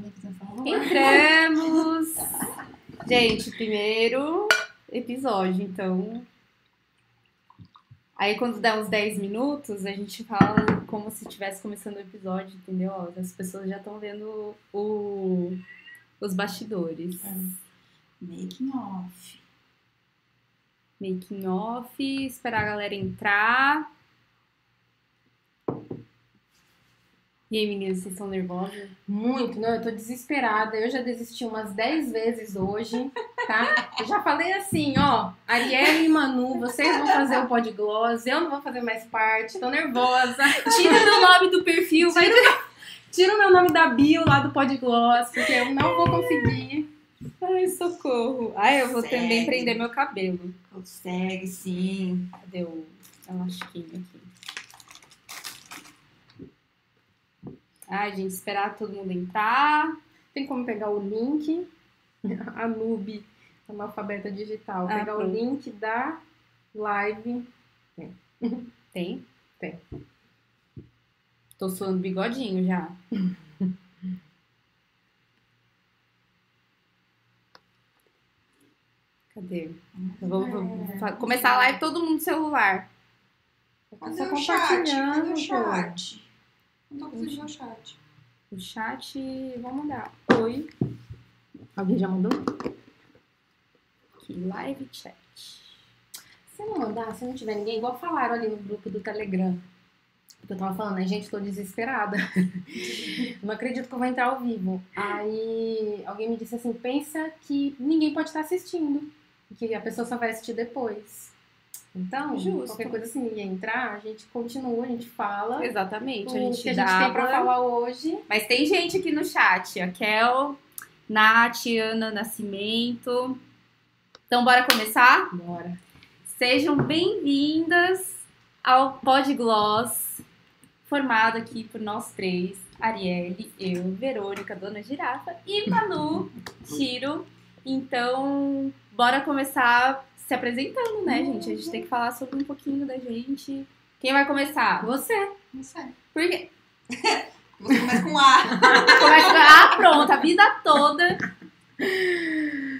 né? Entramos! Gente, primeiro episódio, então. Aí quando dá uns 10 minutos, a gente fala como se estivesse começando o episódio, entendeu? As pessoas já estão vendo o, os bastidores. Making off. Making off, esperar a galera entrar. E aí, meninas, vocês estão nervosas? Muito, não, eu tô desesperada. Eu já desisti umas 10 vezes hoje, tá? Eu já falei assim, ó, Ariel e Manu, vocês vão fazer o podgloss, eu não vou fazer mais parte, tô nervosa. Tira meu nome do perfil, vai Tira o meu nome da bio lá do podgloss, porque eu não vou conseguir. Ai, socorro. Ai, eu vou Consegue. também prender meu cabelo. Consegue, sim. Cadê o elastiquinho aqui? Ai, gente, esperar todo mundo entrar. Tem como pegar o link, a Nube, analfabeta digital, Ah, pegar o pronto. link da live. Tem? Tem. Tô suando bigodinho já. Cadê? Vamos, começar a live todo mundo no celular. Cadê Só o chat? Cadê compartilhando, o chat? Não tô conseguindo o chat. O chat, vamos mandar. Oi, Alguém já mandou? aqui, live chat. Se não mandar, se não tiver ninguém, igual falaram ali no grupo do Telegram. Porque eu tava falando, né, gente, tô desesperada. não acredito que eu vou entrar ao vivo. Aí alguém me disse assim, pensa que ninguém pode estar assistindo. Que a pessoa só vai assistir depois. Então, Justo. qualquer coisa, se ninguém entrar, a gente continua, a gente fala. Exatamente, a gente que a dá gente tem pra falar hoje. Mas tem gente aqui no chat. A Kel, Nath, Ana Nascimento. Então, bora começar? Bora. Sejam bem-vindas ao Podgloss, formado aqui por nós três. Arielle, eu, Verônica, Dona Girafa e Manu, Tiro. Então, bora começar se apresentando, né, gente? A gente tem que falar sobre um pouquinho da gente. Quem vai começar? Você. Sei. Por quê? Você começa com A. Começa Ah, pronto, a vida toda.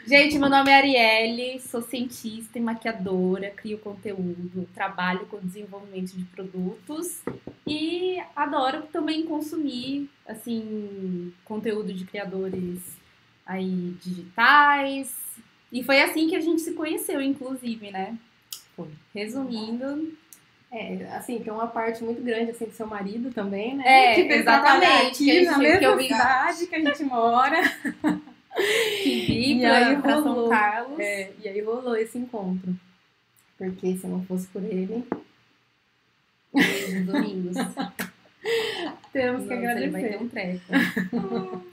Gente, meu nome é Arielle, sou cientista e maquiadora, crio conteúdo, trabalho com desenvolvimento de produtos e adoro também consumir, assim, conteúdo de criadores aí digitais. E foi assim que a gente se conheceu, inclusive, né? Foi. Resumindo, É, assim, tem uma parte muito grande assim do seu marido também, né? É, que trabalhar exatamente, que a na mesma que vim- cidade que a gente mora. que vi E pra, aí pra São. Carlos. É, e aí rolou esse encontro. Porque se não fosse por ele, Domingos. temos que Nossa, ele vai ter agradecer. um treco.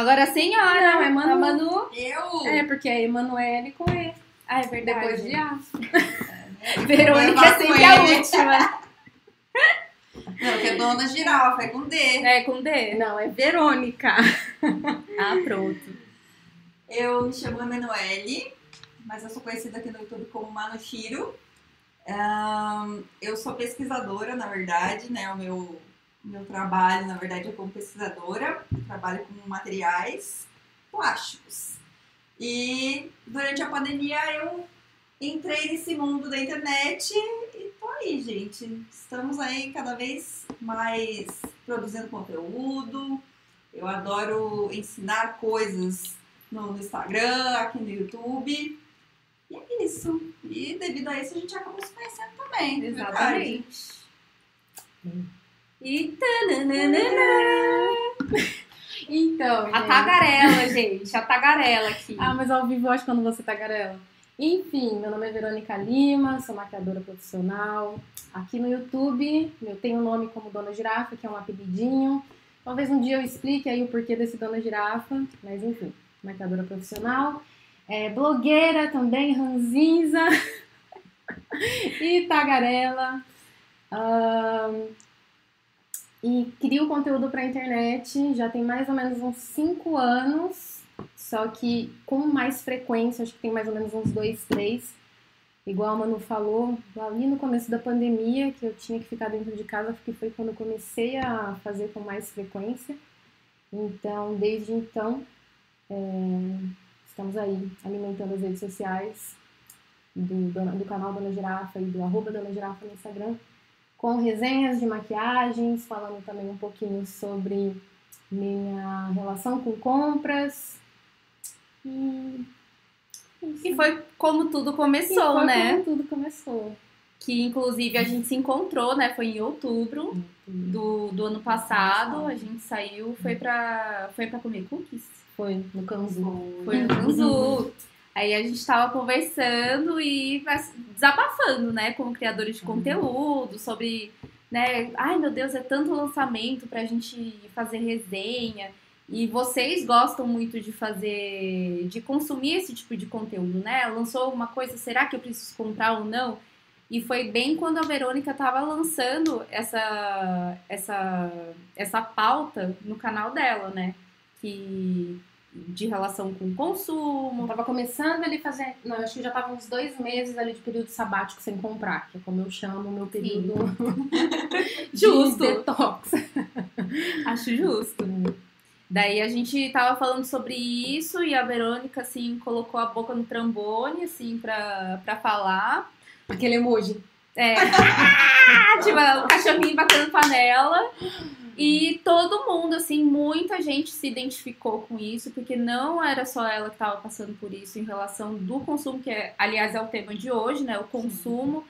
Agora a senhora, Não, é Manu. A Manu. Eu. É, porque é Emanuele com E. Ah, é verdade. Depois de A. Verônica Vai é sempre a última. Não, que é dona girafa, é com D. É, com D. Não, é Verônica. Ah, pronto. Eu me chamo Emanuele, mas eu sou conhecida aqui no YouTube como Manushiro. Ahn, eu sou pesquisadora, na verdade, né? O meu, meu trabalho, na verdade, é como pesquisadora. Trabalho com materiais plásticos. E durante a pandemia eu entrei nesse mundo da internet e tô aí, gente. Estamos aí cada vez mais produzindo conteúdo. Eu adoro ensinar coisas no Instagram, aqui no YouTube. E é isso. E devido a isso a gente acabou se conhecendo também. Exatamente. E Então, a gente. tagarela, gente. A tagarela aqui. Ah, mas ao vivo eu acho quando você tagarela. Enfim, meu nome é Verônica Lima, sou maquiadora profissional. Aqui no YouTube, eu tenho o nome como Dona Girafa, que é um apelidinho. Talvez um dia eu explique aí o porquê desse Dona Girafa, mas enfim, maquiadora profissional. É, blogueira também, ranzinza e tagarela. E crio conteúdo para internet já tem mais ou menos uns 5 anos. Só que com mais frequência, acho que tem mais ou menos uns dois, três. Igual a Manu falou, ali no começo da pandemia, que eu tinha que ficar dentro de casa, porque foi quando eu comecei a fazer com mais frequência. Então, desde então, é, estamos aí alimentando as redes sociais do, do, do canal Dona Girafa e do arroba Dona Girafa no Instagram, com resenhas de maquiagens, falando também um pouquinho sobre minha relação com compras. E, e foi como tudo começou, foi né? Como tudo começou. Que inclusive a gente se encontrou, né? Foi em outubro do, do ano passado. A gente saiu, foi pra, foi pra comer cookies? Foi, no Canzu. Foi no Canzu. Aí a gente tava conversando e desabafando, né, como criadores de conteúdo, sobre, né, ai meu Deus, é tanto lançamento pra gente fazer resenha. E vocês gostam muito de fazer, de consumir esse tipo de conteúdo, né? Lançou uma coisa, será que eu preciso comprar ou não? E foi bem quando a Verônica estava lançando essa, essa, essa pauta no canal dela, né? Que de relação com o consumo. Eu tava começando ali fazer. Não, acho que já tava uns dois meses ali de período sabático sem comprar, que é como eu chamo o meu período justo. de detox. Acho justo. Daí a gente tava falando sobre isso e a Verônica, assim, colocou a boca no trambone, assim, pra, pra falar. Aquele emoji. É. tipo, o cachorrinho batendo panela. E todo mundo, assim, muita gente se identificou com isso, porque não era só ela que estava passando por isso em relação do consumo, que é, aliás é o tema de hoje, né? O consumo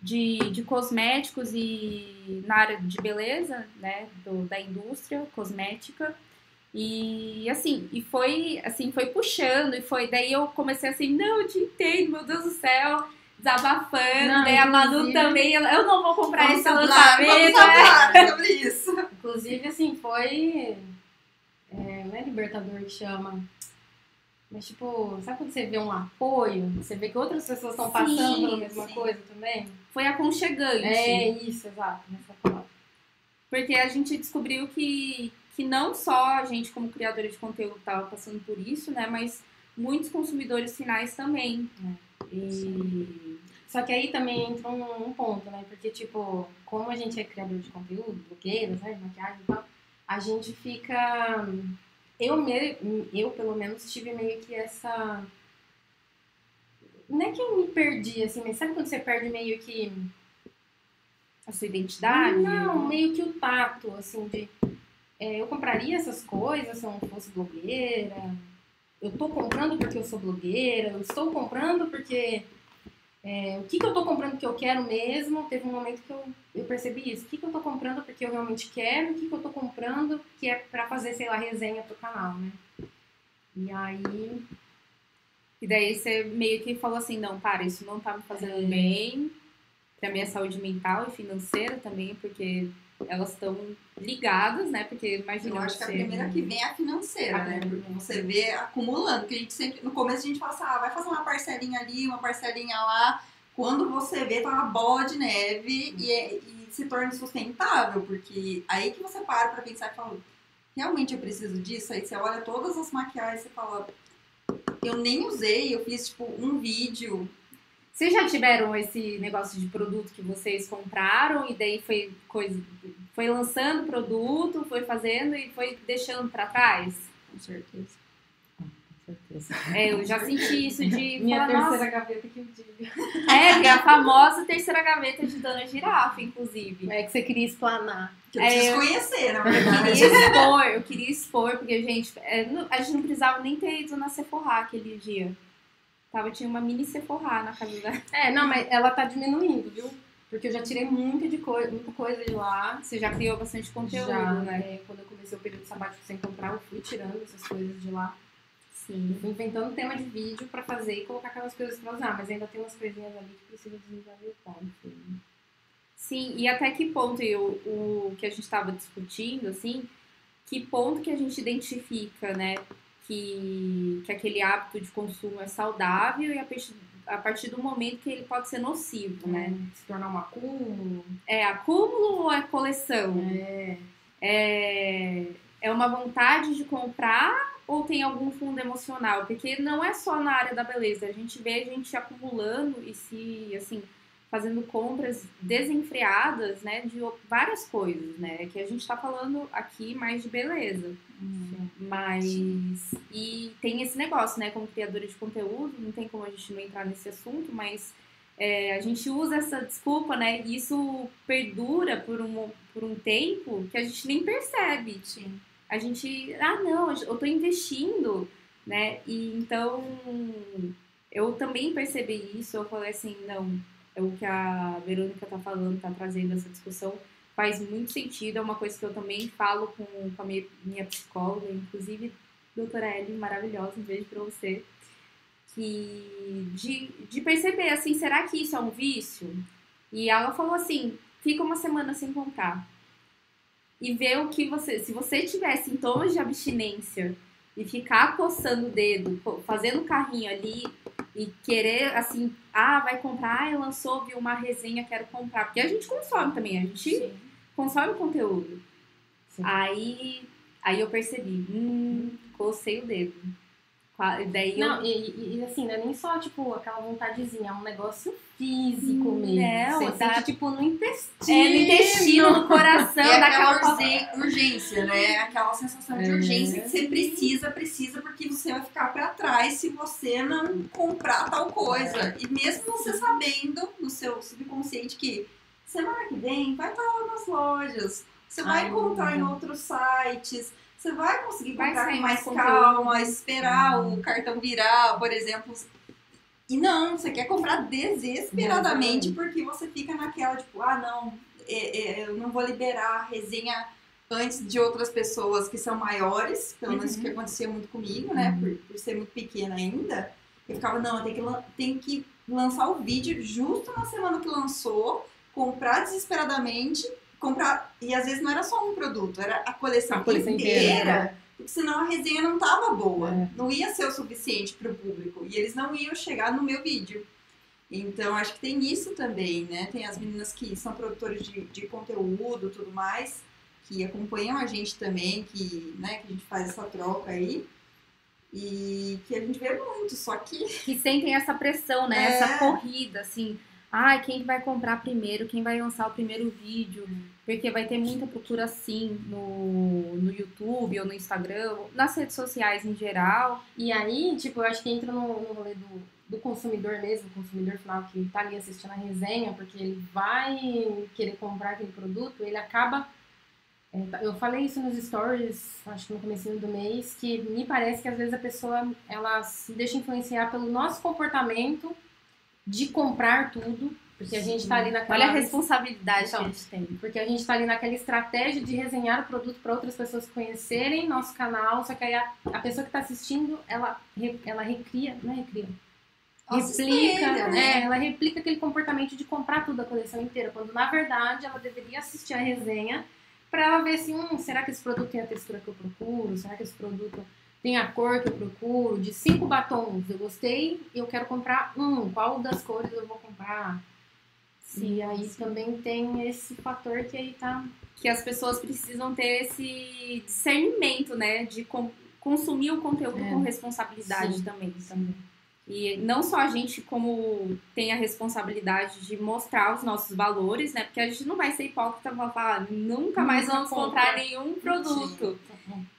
de, de cosméticos e na área de beleza, né? Do, da indústria cosmética. E assim, e foi assim, foi puxando, e foi. Daí eu comecei assim, não, eu te entendo, meu Deus do céu desabafando, não, daí a Manu também, eu não vou comprar vamos esse falar, lançamento. Vamos falar é. sobre isso. Inclusive, assim, foi. É, não é libertador que chama. Mas, tipo, sabe quando você vê um apoio? Você vê que outras pessoas estão passando pela mesma sim. coisa também? Foi aconchegante. É isso, exato, nessa palavra. Porque a gente descobriu que, que não só a gente, como criadora de conteúdo, estava passando por isso, né? Mas muitos consumidores finais também. É. E... Só que aí também entra um, um, ponto, né? Porque, tipo, como a gente é criador de conteúdo, blogueiras, né? Maquiagem e tal, a gente fica. Eu, me... eu, pelo menos, tive meio que essa. Não é que eu me perdi, assim, mas sabe quando você perde meio que. A sua identidade? Não, meio que o tato, assim, de. É, eu compraria essas coisas se eu não fosse blogueira. Eu tô comprando porque eu sou blogueira, eu estou comprando porque é, o que, que eu estou comprando que eu quero mesmo? Teve um momento que eu, eu percebi isso. O que, que eu estou comprando porque eu realmente quero? O que, que eu estou comprando que é para fazer, sei lá, resenha pro canal, né? E aí. E daí você meio que falou assim: não, para, isso não tá me fazendo é... bem pra minha saúde mental e financeira também, porque elas estão ligadas, né? Porque imagina. Eu acho que a primeira que vem é a financeira, né? Porque você vê acumulando, que a gente sempre. No começo a gente fala assim, ah, vai fazer uma parcelinha ali, uma parcelinha lá. Quando você vê, tá uma bola de neve e, é, e se torna sustentável, porque aí que você para pra pensar e fala, realmente eu preciso disso? Aí você olha todas as maquiagens e fala, eu nem usei, eu fiz tipo um vídeo vocês já tiveram esse negócio de produto que vocês compraram e daí foi coisa, foi lançando produto, foi fazendo e foi deixando para trás? Com certeza. Com certeza. É, eu já senti isso de. Minha falar, terceira gaveta que eu tive. É, é a famosa terceira gaveta de Dona Girafa, inclusive. É que você queria explanar. Que eu é, conhecer, na verdade. Eu queria expor, eu queria expor, porque, gente, é, a gente não precisava nem ter ido na Sephora aquele dia. Tava, tinha uma mini Sephora na casa dela. É, não, mas ela tá diminuindo, viu? Porque eu já tirei muita, de co muita coisa de lá. Você já criou bastante conteúdo, já, né? É, quando eu comecei o período sabático sem comprar, eu fui tirando essas coisas de lá. Sim. Fui inventando tema de vídeo pra fazer e colocar aquelas coisas pra usar. Mas ainda tem umas coisinhas ali que precisa desengavetar, enfim. Sim, e até que ponto eu, o que a gente estava discutindo, assim, que ponto que a gente identifica, né? Que, que aquele hábito de consumo é saudável e a partir, a partir do momento que ele pode ser nocivo, né? Hum, se tornar um acúmulo. É acúmulo ou é coleção? É. É, é uma vontade de comprar ou tem algum fundo emocional? Porque não é só na área da beleza, a gente vê a gente acumulando e se, assim, fazendo compras desenfreadas, né, de várias coisas, né? Que a gente está falando aqui mais de beleza. Mas. E tem esse negócio, né? Como criadora de conteúdo, não tem como a gente não entrar nesse assunto, mas é, a gente usa essa desculpa, né? E isso perdura por um, por um tempo que a gente nem percebe. Sim. A gente. Ah, não, eu tô investindo, né? E então. Eu também percebi isso. Eu falei assim: não, é o que a Verônica tá falando, tá trazendo essa discussão faz muito sentido, é uma coisa que eu também falo com, com a minha, psicóloga, inclusive, doutora Ellen, maravilhosa, um beijo pra você, que de, de perceber, assim, será que isso é um vício? E ela falou assim, fica uma semana sem comprar. E ver o que você, se você tiver sintomas de abstinência e ficar coçando o dedo, fazendo carrinho ali e querer, assim, ah, vai comprar, ah, lançou, viu uma resenha, quero comprar. Porque a gente consome também, a gente Sim. Consome conteúdo. Sim. Aí, aí eu percebi, hum, cocei o dedo. Daí não, eu... e, e, assim, não é nem só, tipo, aquela vontadezinha, é um negócio físico hum, mesmo. Não, Você tá... sente, tipo, no intestino. É, no intestino, no coração, é daquela urgência, urgência, né? Aquela sensação de é. urgência que você precisa, precisa, porque você vai ficar para trás se você não comprar tal coisa. E mesmo você sabendo no seu subconsciente que semana que vem vai estar lá nas lojas, você vai Ai, encontrar em outros sites você vai conseguir comprar com mais, calma, esperar o uhum. cartão virar, por exemplo. E não, você quer comprar desesperadamente porque você fica naquela, tipo, ah, não, é, é, eu não vou liberar a resenha antes de outras pessoas que são maiores, pelo menos uhum. que acontecia muito comigo, né, uhum. por, por, ser muito pequena ainda. Eu ficava, não, eu tenho que, tenho que lançar o vídeo justo na semana que lançou, comprar desesperadamente comprar. E às vezes não era só um produto, era a coleção, a coleção inteira. inteira porque senão a resenha não tava boa. É. Não ia ser o suficiente para o público. E eles não iam chegar no meu vídeo. Então, acho que tem isso também, né? Tem as meninas que são produtores de, de conteúdo tudo mais, que acompanham a gente também, que, né, que a gente faz essa troca aí. E que a gente vê muito, só que. Que sentem essa pressão, né? É. Essa corrida, assim. Ai, ah, quem vai comprar primeiro, quem vai lançar o primeiro vídeo, porque vai ter muita procura sim no, no YouTube ou no Instagram, nas redes sociais em geral. E aí, tipo, eu acho que entra no, no rolê do, do consumidor mesmo, o consumidor final que tá ali assistindo a resenha, porque ele vai querer comprar aquele produto, ele acaba. É, eu falei isso nos stories, acho que no começo do mês, que me parece que às vezes a pessoa ela se deixa influenciar pelo nosso comportamento de comprar tudo, porque a gente está ali naquela. Olha a responsabilidade então, que a gente tem. Porque a gente está ali naquela estratégia de resenhar o produto para outras pessoas conhecerem nosso canal, só que aí a, a pessoa que está assistindo, ela, ela recria, não é recria? Replica, né? É, ela replica aquele comportamento de comprar tudo a coleção inteira, quando na verdade ela deveria assistir a resenha para ver se, hum, será que esse produto tem a textura que eu procuro? Será que esse produto tem a cor que eu procuro, de cinco batons eu gostei, eu quero comprar um, qual das cores eu vou comprar? Sim, e aí sim. também tem esse fator que aí tá. Que as pessoas precisam ter esse discernimento, né? De consumir o conteúdo é. com responsabilidade sim. também. também. E não só a gente como tem a responsabilidade de mostrar os nossos valores, né? Porque a gente não vai ser hipócrita e falar, nunca mais vamos comprar nenhum produto.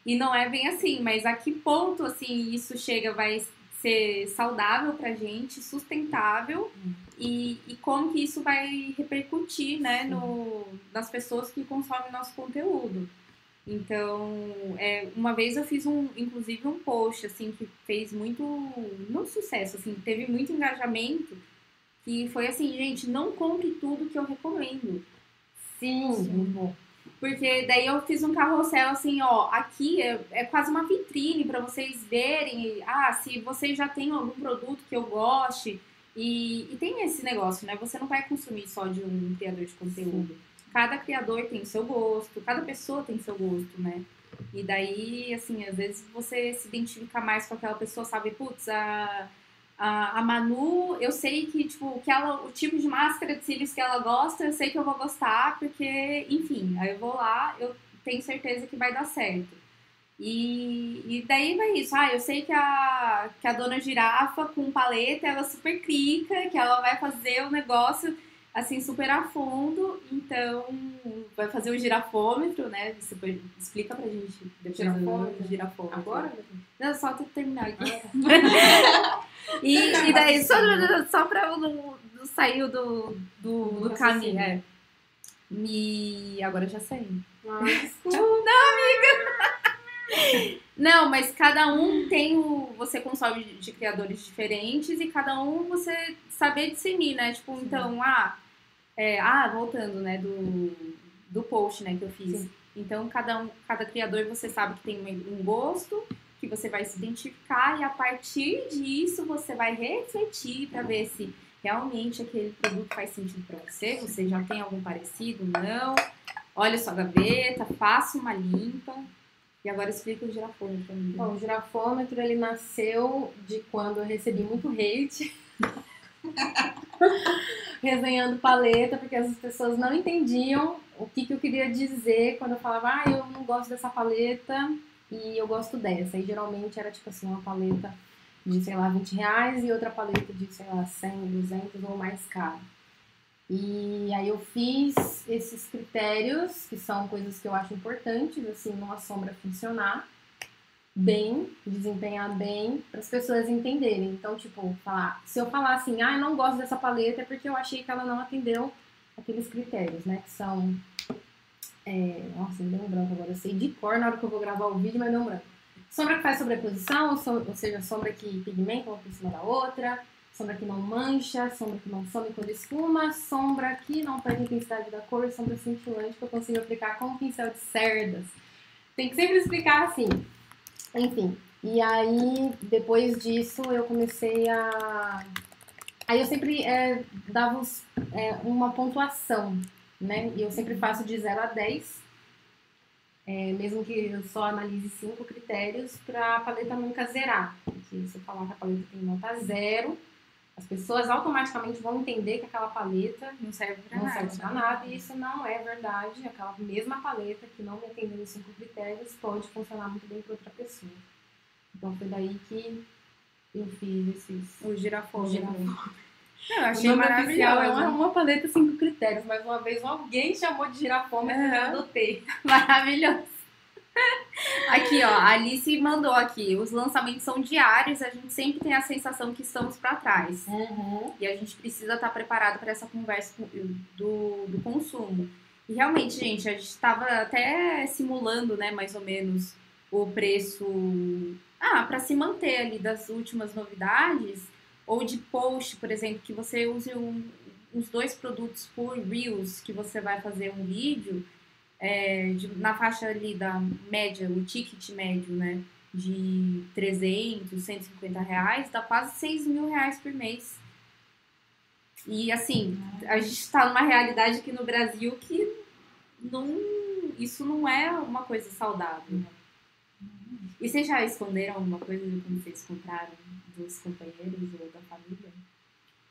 E não é bem assim, mas a que ponto assim isso chega vai ser saudável pra gente, sustentável hum. e, e como que isso vai repercutir, né, no, nas pessoas que consomem nosso conteúdo. Então, é, uma vez eu fiz um, inclusive um post, assim, que fez muito, não sucesso, assim, teve muito engajamento, que foi assim, gente, não compre tudo que eu recomendo. Sim, Sim. Porque daí eu fiz um carrossel assim, ó, aqui é, é quase uma vitrine para vocês verem, ah, se vocês já têm algum produto que eu goste, e, e tem esse negócio, né? Você não vai consumir só de um criador de conteúdo. Sim cada criador tem seu gosto, cada pessoa tem seu gosto, né? E daí, assim, às vezes você se identifica mais com aquela pessoa, sabe? Putz, a, a, a Manu, eu sei que, tipo, que ela, o tipo de máscara de cílios que ela gosta, eu sei que eu vou gostar, porque, enfim, aí eu vou lá, eu tenho certeza que vai dar certo. E, e daí vai isso, ah, eu sei que a, que a dona girafa com paleta, ela é super clica, que ela vai fazer o negócio assim, super a fundo. Então, vai fazer o girafômetro, né? Você explica pra gente depois Girafômetro? girafômetro. Agora? Não, só tu terminar aqui. e, e daí, só, só pra eu não, não sair do, do, do caminho. É. Me... Agora já sei. Mas, Não, mas cada um tem o. Você consome de criadores diferentes e cada um você saber discernir, né? Tipo, então, ah, é, ah, voltando, né, do, do post, né, que eu fiz. Sim. Então, cada, um, cada criador você sabe que tem um, gosto, que você vai se identificar e a partir disso você vai refletir para ver se realmente aquele produto faz sentido para você, você já tem algum parecido, não. Olha sua gaveta, faça uma limpa. E agora explica o girafone pra mim. bom, o girafômetro ele nasceu de quando eu recebi muito hate. Resenhando paleta, porque as pessoas não entendiam o que, que eu queria dizer quando eu falava, ah, eu não gosto dessa paleta e eu gosto dessa. E geralmente era tipo assim, uma paleta de, sei lá, 20 reais e outra paleta de, sei lá, 100, 200 ou mais cara. E aí eu fiz esses critérios, que são coisas que eu acho importantes, assim, numa sombra funcionar bem, desempenhar bem, para as pessoas entenderem. Então, tipo, falar, se eu falar assim, ah, eu não gosto dessa paleta, é porque eu achei que ela não atendeu aqueles critérios, né? Que são. É, nossa, me deu um branco agora. Eu sei de cor na hora que eu vou gravar o vídeo, mas deu um branco. Sombra que faz sobreposição, ou seja, sombra que pigmenta uma por cima da outra, sombra que não mancha, sombra que não some quando esfuma, sombra que não perde a intensidade da cor, sombra cintilante que eu consigo aplicar com um pincel de cerdas. Tem que sempre explicar assim. Enfim, e aí depois disso eu comecei a. Aí eu sempre é, dava é, uma pontuação, né? E eu sempre faço de 0 a 10. É, mesmo que eu só analise cinco critérios para a paleta nunca zerar. Porque se eu falar que a paleta tem nota zero, as pessoas automaticamente vão entender que aquela paleta Não serve não nada. serve pra nada e isso não é verdade. Aquela mesma paleta que não me atendeu os cinco critérios pode funcionar muito bem para outra pessoa. Então foi daí que eu fiz esses. O girafone. O girafone. Não, eu O achei nome oficial é uma, uma paleta cinco critérios, mas uma vez alguém chamou de girafômetro e eu Aham. adotei. Maravilhoso. Aqui, ó, a Alice mandou aqui. Os lançamentos são diários, a gente sempre tem a sensação que estamos pra trás. E a gente precisa estar preparado para essa conversa do, do consumo. E realmente, gente, a gente estava até simulando, né, mais ou menos, o preço. Ah, para se manter ali das últimas novidades, ou de post, por exemplo, que você use um- uns dois produtos por Reels, que você vai fazer um vídeo, é, de- na faixa ali da média, o ticket médio, né? De 300, 150 reais, dá quase 6 mil reais por mês. E assim, a gente está numa realidade aqui no Brasil que não, isso não é uma coisa saudável. né? E vocês já esconderam alguma coisa de quando vocês compraram dos companheiros ou da família?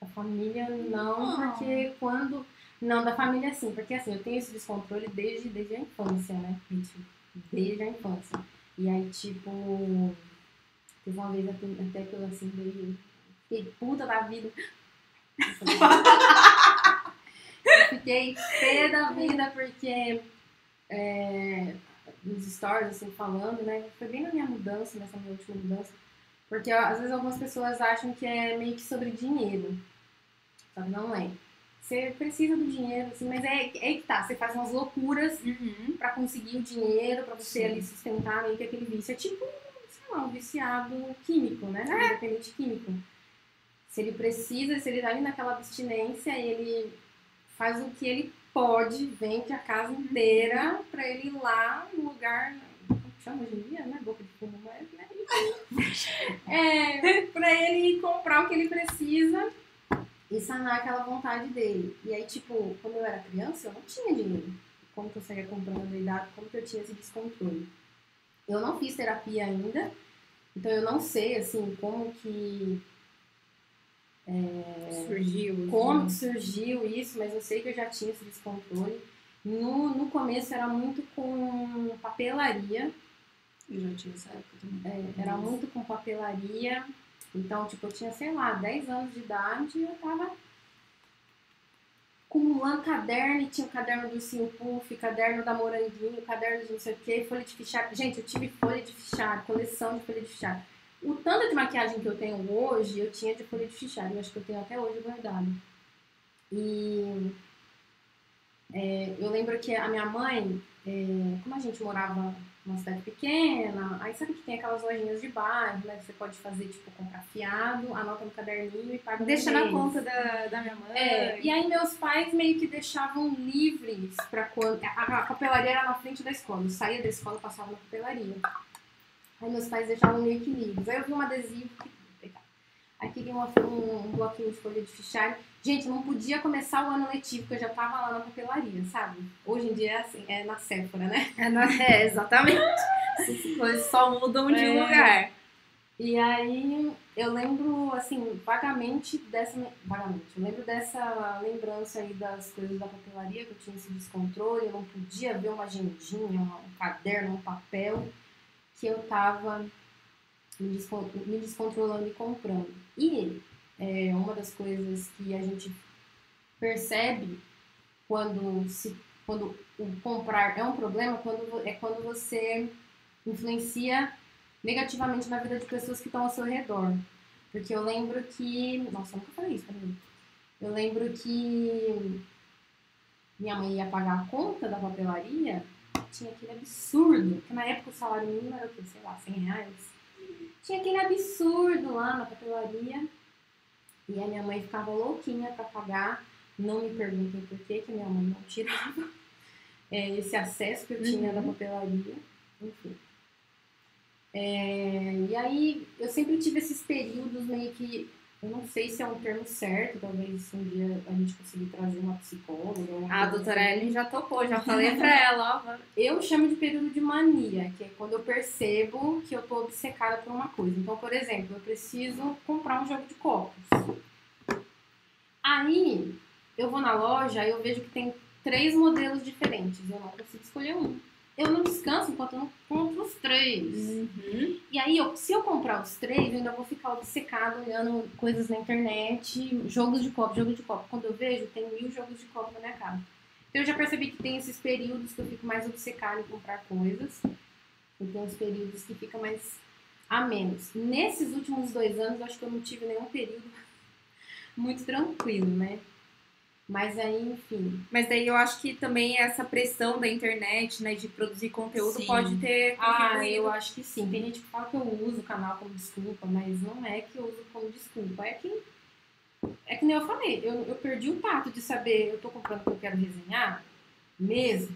Da família não, Não. porque quando. Não, da família sim, porque assim, eu tenho esse descontrole desde, desde a infância, né? Desde a infância. E aí, tipo. Teve uma vez até que eu assim, dei. Fiquei puta da vida. Fiquei pé da vida porque. É, nos stories, assim, falando, né? Foi bem na minha mudança, nessa minha última mudança. Porque às vezes algumas pessoas acham que é meio que sobre dinheiro. Só que não é. Você precisa do dinheiro, assim, mas é, é que tá. Você faz umas loucuras Uhum. pra conseguir o dinheiro, pra você Sim. ali sustentar meio que aquele vício. É tipo, sei lá, um viciado químico, né? Um dependente químico. Se ele precisa, se ele tá ali naquela abstinência, ele faz o que ele pode, vende a casa inteira pra ele ir lá no lugar. Que chama hoje em dia, né? Boca de fumo, mas, né? É, pra ele comprar o que ele precisa e sanar aquela vontade dele. E aí, tipo, quando eu era criança, eu não tinha dinheiro. Como que eu saía comprando doidado, como que eu tinha esse descontrole. Eu não fiz terapia ainda, então eu não sei, assim, como que Surgiu. assim. como que surgiu isso, mas eu sei que eu já tinha esse descontrole. No, no começo era muito com papelaria, Eu já tinha essa época também. é, era muito com papelaria. Então, tipo, eu tinha, sei lá, 10 anos de idade e eu tava acumulando caderno, e tinha o caderno do Ursinho Puff, caderno da Moranguinho, caderno de não sei o que, folha de fichário. Gente, eu tive folha de fichário, coleção de folha de fichário. O tanto de maquiagem que eu tenho hoje, eu tinha de folha de fichário, eu acho que eu tenho até hoje guardado. E é, eu lembro que a minha mãe, é, como a gente morava numa cidade pequena, aí sabe que tem aquelas lojinhas de bairro, né? Você pode fazer, tipo, comprar fiado, anota no caderninho e paga Deixa na mês. conta da, da minha mãe. É, e aí meus pais meio que deixavam livres pra quando. A, a papelaria era na frente da escola. Eu saía da escola e passava na papelaria. Aí meus pais deixavam meio que livres. Aí eu vi um adesivo que. Aí peguei uma, um, um bloquinho de folha de fichário. Gente, não podia começar o ano letivo, porque eu já tava lá na papelaria, sabe? Hoje em dia é assim, é na Sephora, né? É, na- é, exatamente. Essas coisas só mudam de É. lugar. E aí eu lembro, assim, vagamente dessa. Vagamente, eu lembro dessa lembrança aí das coisas da papelaria, que eu tinha esse descontrole, eu não podia ver uma agendinha, um caderno, um papel, que eu tava me, descon- me descontrolando e comprando. E é, uma das coisas que a gente percebe quando se quando o comprar é um problema quando é quando você influencia negativamente na vida de pessoas que estão ao seu redor. Porque eu lembro que. Nossa, eu nunca falei isso pra mim. Eu lembro que minha mãe ia pagar a conta da papelaria, tinha aquele absurdo, que na época o salário mínimo era o quê? Sei lá, 100 reais. Tinha aquele absurdo lá na papelaria. E a minha mãe ficava louquinha pra pagar. Não me perguntem por que que minha mãe não tirava é, esse acesso que eu tinha da papelaria. Enfim. É, e aí eu sempre tive esses períodos meio que eu não sei se é um termo certo, talvez um dia a gente conseguir trazer uma psicóloga. uma A coisa doutora assim. Ellen já topou, já falei pra ela, ó. Eu chamo de período de mania, que é quando eu percebo que eu tô obcecada por uma coisa. Então, por exemplo, eu preciso comprar um jogo de copos. Aí, eu vou na loja, aí eu vejo que tem três modelos diferentes. Eu não consigo escolher um. Eu não descanso enquanto eu não compro os três. Uhum. E aí, eu- se eu comprar os três, eu ainda vou ficar obcecada olhando coisas na internet, jogos de copo, jogo de copo. Quando eu vejo, tem mil jogos de copo na minha casa. Então, eu já percebi que tem esses períodos que eu fico mais obcecada em comprar coisas. E tem os períodos que fica mais a menos. Nesses últimos dois anos, eu acho que eu não tive nenhum período muito tranquilo, né? Mas aí, enfim. Mas daí eu acho que também essa pressão da internet, né, de produzir conteúdo Sim. pode ter Ah, eu acho que sim. Tem gente que fala que eu uso o canal como desculpa, mas não é que eu uso como desculpa. É que, é que nem eu falei, eu, eu perdi o tato de saber, eu tô comprando o que eu quero resenhar mesmo?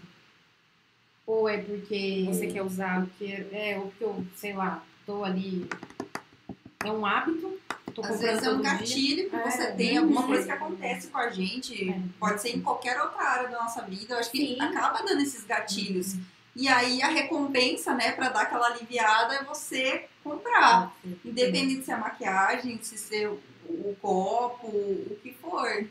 Ou é porque Você quer usar. porque, é, ou porque eu, sei lá, tô ali. É um hábito. Tô Às comprando vezes é um gatilho que É, você tem, bem alguma coisa que acontece com a gente. É. Pode ser em qualquer outra área da nossa vida. Eu acho que Sim. acaba dando esses gatilhos. E aí a recompensa, né, pra dar aquela aliviada é você comprar. Independente se é maquiagem, se ser o, o copo, o que for.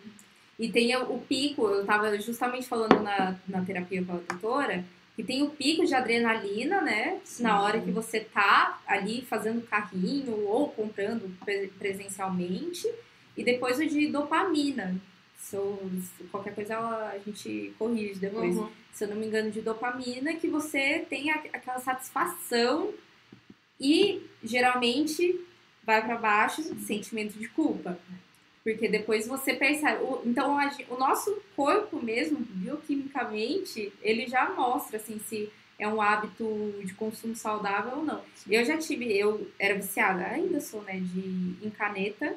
E tem o, o pico, eu tava justamente falando na, na terapia com a doutora, que tem o pico de adrenalina, né? Na hora que você tá ali fazendo carrinho ou comprando pre- presencialmente. E depois o de dopamina. Se qualquer coisa a gente corrige depois. Uhum. se eu não me engano, de dopamina, que você tem aquela satisfação e geralmente vai para baixo sentimento de culpa. Porque depois você percebe. o- Então, a o nosso corpo mesmo, bioquimicamente, ele já mostra assim, se é um hábito de consumo saudável ou não. Eu já tive, eu era viciada, ainda sou, né, de em caneta,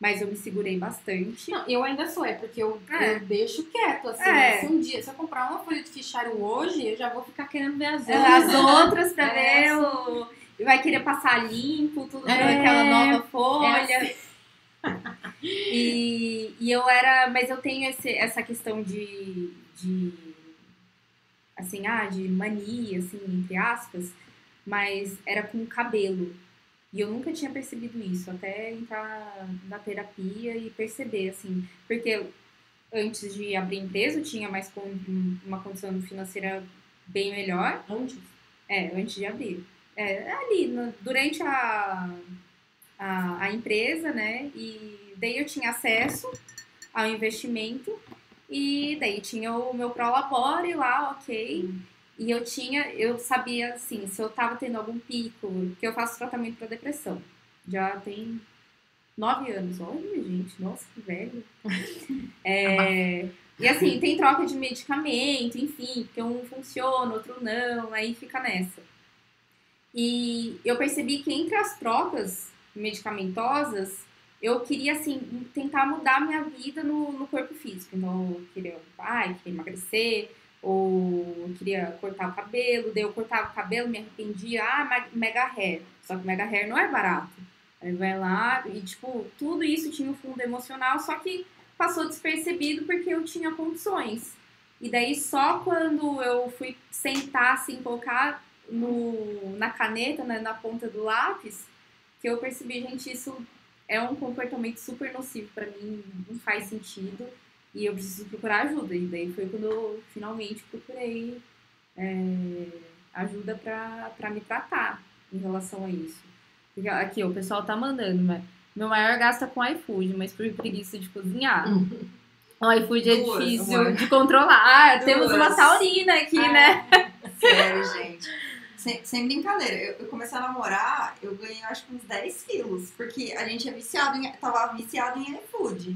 mas eu me segurei bastante. Não, eu ainda sou, é porque eu, É. eu deixo quieto, assim. É. Se um dia, se eu comprar uma folha de fichário hoje, eu já vou ficar querendo ver as outras. as outras pra É, ver o. Vai querer passar limpo, tudo É, aquela nova É folha. E, e eu era. Mas eu tenho esse, essa questão de. de assim, ah, de mania, assim, entre aspas, mas era com cabelo. E eu nunca tinha percebido isso, até entrar na terapia e perceber, assim, porque antes de abrir empresa eu tinha mais uma condição financeira bem melhor. Antes? É, antes de abrir. É, ali, no- durante a, a, a empresa, né? E daí eu tinha acesso ao investimento E daí tinha o meu Prolabore lá, ok. E eu tinha, eu sabia assim, se eu tava tendo algum pico, que eu faço tratamento para depressão. Já tem nove anos. Olha, gente, nossa, que velho. É, e assim, tem troca de medicamento, enfim, porque um funciona, outro não, aí fica nessa. E eu percebi que entre as trocas medicamentosas, eu queria, assim, tentar mudar minha vida no, no corpo físico. Então, eu queria, ai, queria emagrecer, ou eu queria cortar o cabelo, daí eu cortava o cabelo, me arrependia, ah, mega hair. Só que mega hair não é barato. Aí vai lá e, tipo, tudo isso tinha um fundo emocional, só que passou despercebido porque eu tinha condições. E daí só quando eu fui sentar, assim, colocar no, na caneta, né, na ponta do lápis, que eu percebi, gente, isso é um comportamento super nocivo para mim, não faz sentido e eu preciso procurar ajuda. E daí foi quando eu finalmente procurei é, ajuda para me tratar em relação a isso. Porque aqui, o pessoal tá mandando, mas meu maior gasto é com iFood, mas por preguiça de cozinhar. O iFood é Duas, difícil uma. de controlar. Duas. Temos uma taurina aqui, ah, né? Sério, gente. Sem, sem brincadeira, eu, eu, comecei a namorar, eu ganhei acho que uns 10 quilos, porque a gente é viciado em, tava viciado em iFood.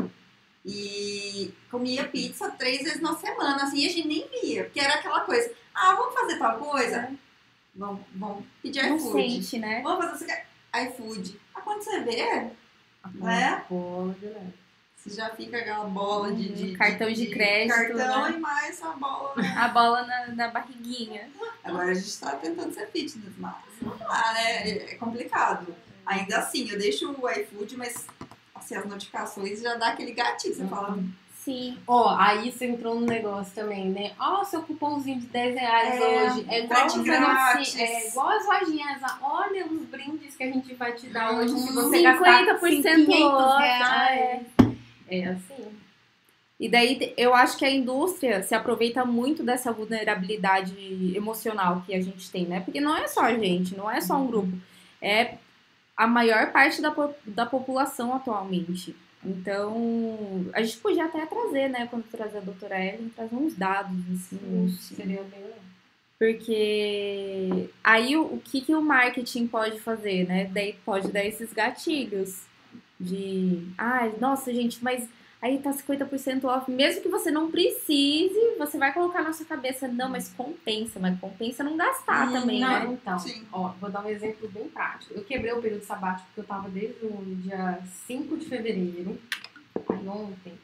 E comia pizza três vezes na semana, assim, e a gente nem via, porque era aquela coisa, ah, vamos fazer tal coisa? É. Vamos, vamos pedir Não iFood. Sente, né? Vamos fazer iFood. Ah, quando você vê, né? Pode, Você já fica aquela bola de, de cartão de, de crédito. Cartão né? e mais a bola. Né? A bola na, na barriguinha. Agora a gente tá tentando ser fitness, mas não dá, né? É complicado. Ainda assim, eu deixo o iFood, mas assim, as notificações já dá aquele gatinho. Você fala. Sim. Ó, oh, aí você entrou no negócio também, né? Ó, oh, seu cupomzinho de 10 reais é, hoje. É igual, os grátis. é igual as lojinhas. Olha os brindes que a gente vai te dar hoje se você 50% gastar 500 reais. É. assim. E daí eu acho que a indústria se aproveita muito dessa vulnerabilidade emocional que a gente tem, né? Porque não é só a gente, não é só um grupo. É a maior parte da, da população atualmente. Então, a gente podia até trazer, né, quando trazer a doutora Ellen, trazer uns dados, assim. Sim, seria bem legal. Porque aí o, o que, que o marketing pode fazer, né? Daí pode dar esses gatilhos de, ai, nossa, gente, mas aí tá 50% off, mesmo que você não precise, você vai colocar na sua cabeça, não, mas compensa, mas compensa não gastar hum, também, não, né? Então, Sim. ó, vou dar um exemplo bem prático. Eu quebrei o período sabático porque eu tava desde o dia 5 de fevereiro, aí ontem,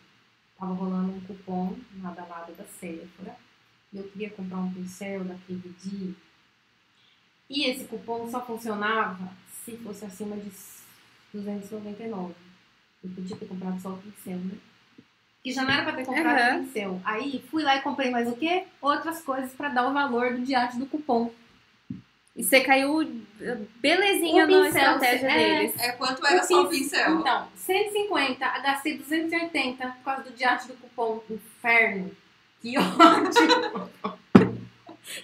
tava rolando um cupom na danada da Sephora, e eu queria comprar um pincel da KVD, e esse cupom só funcionava se fosse acima de 299. Eu podia ter comprado só o pincel, né? Que já não era pra ter comprado uhum. o pincel. Aí fui lá e comprei mais o quê? Outras coisas para dar o valor do diante do cupom. E você caiu belezinha na estratégia é, deles. É quanto era o só o pincel? Então, 150, gastei 280 por causa do diante do cupom. Inferno. Que ótimo!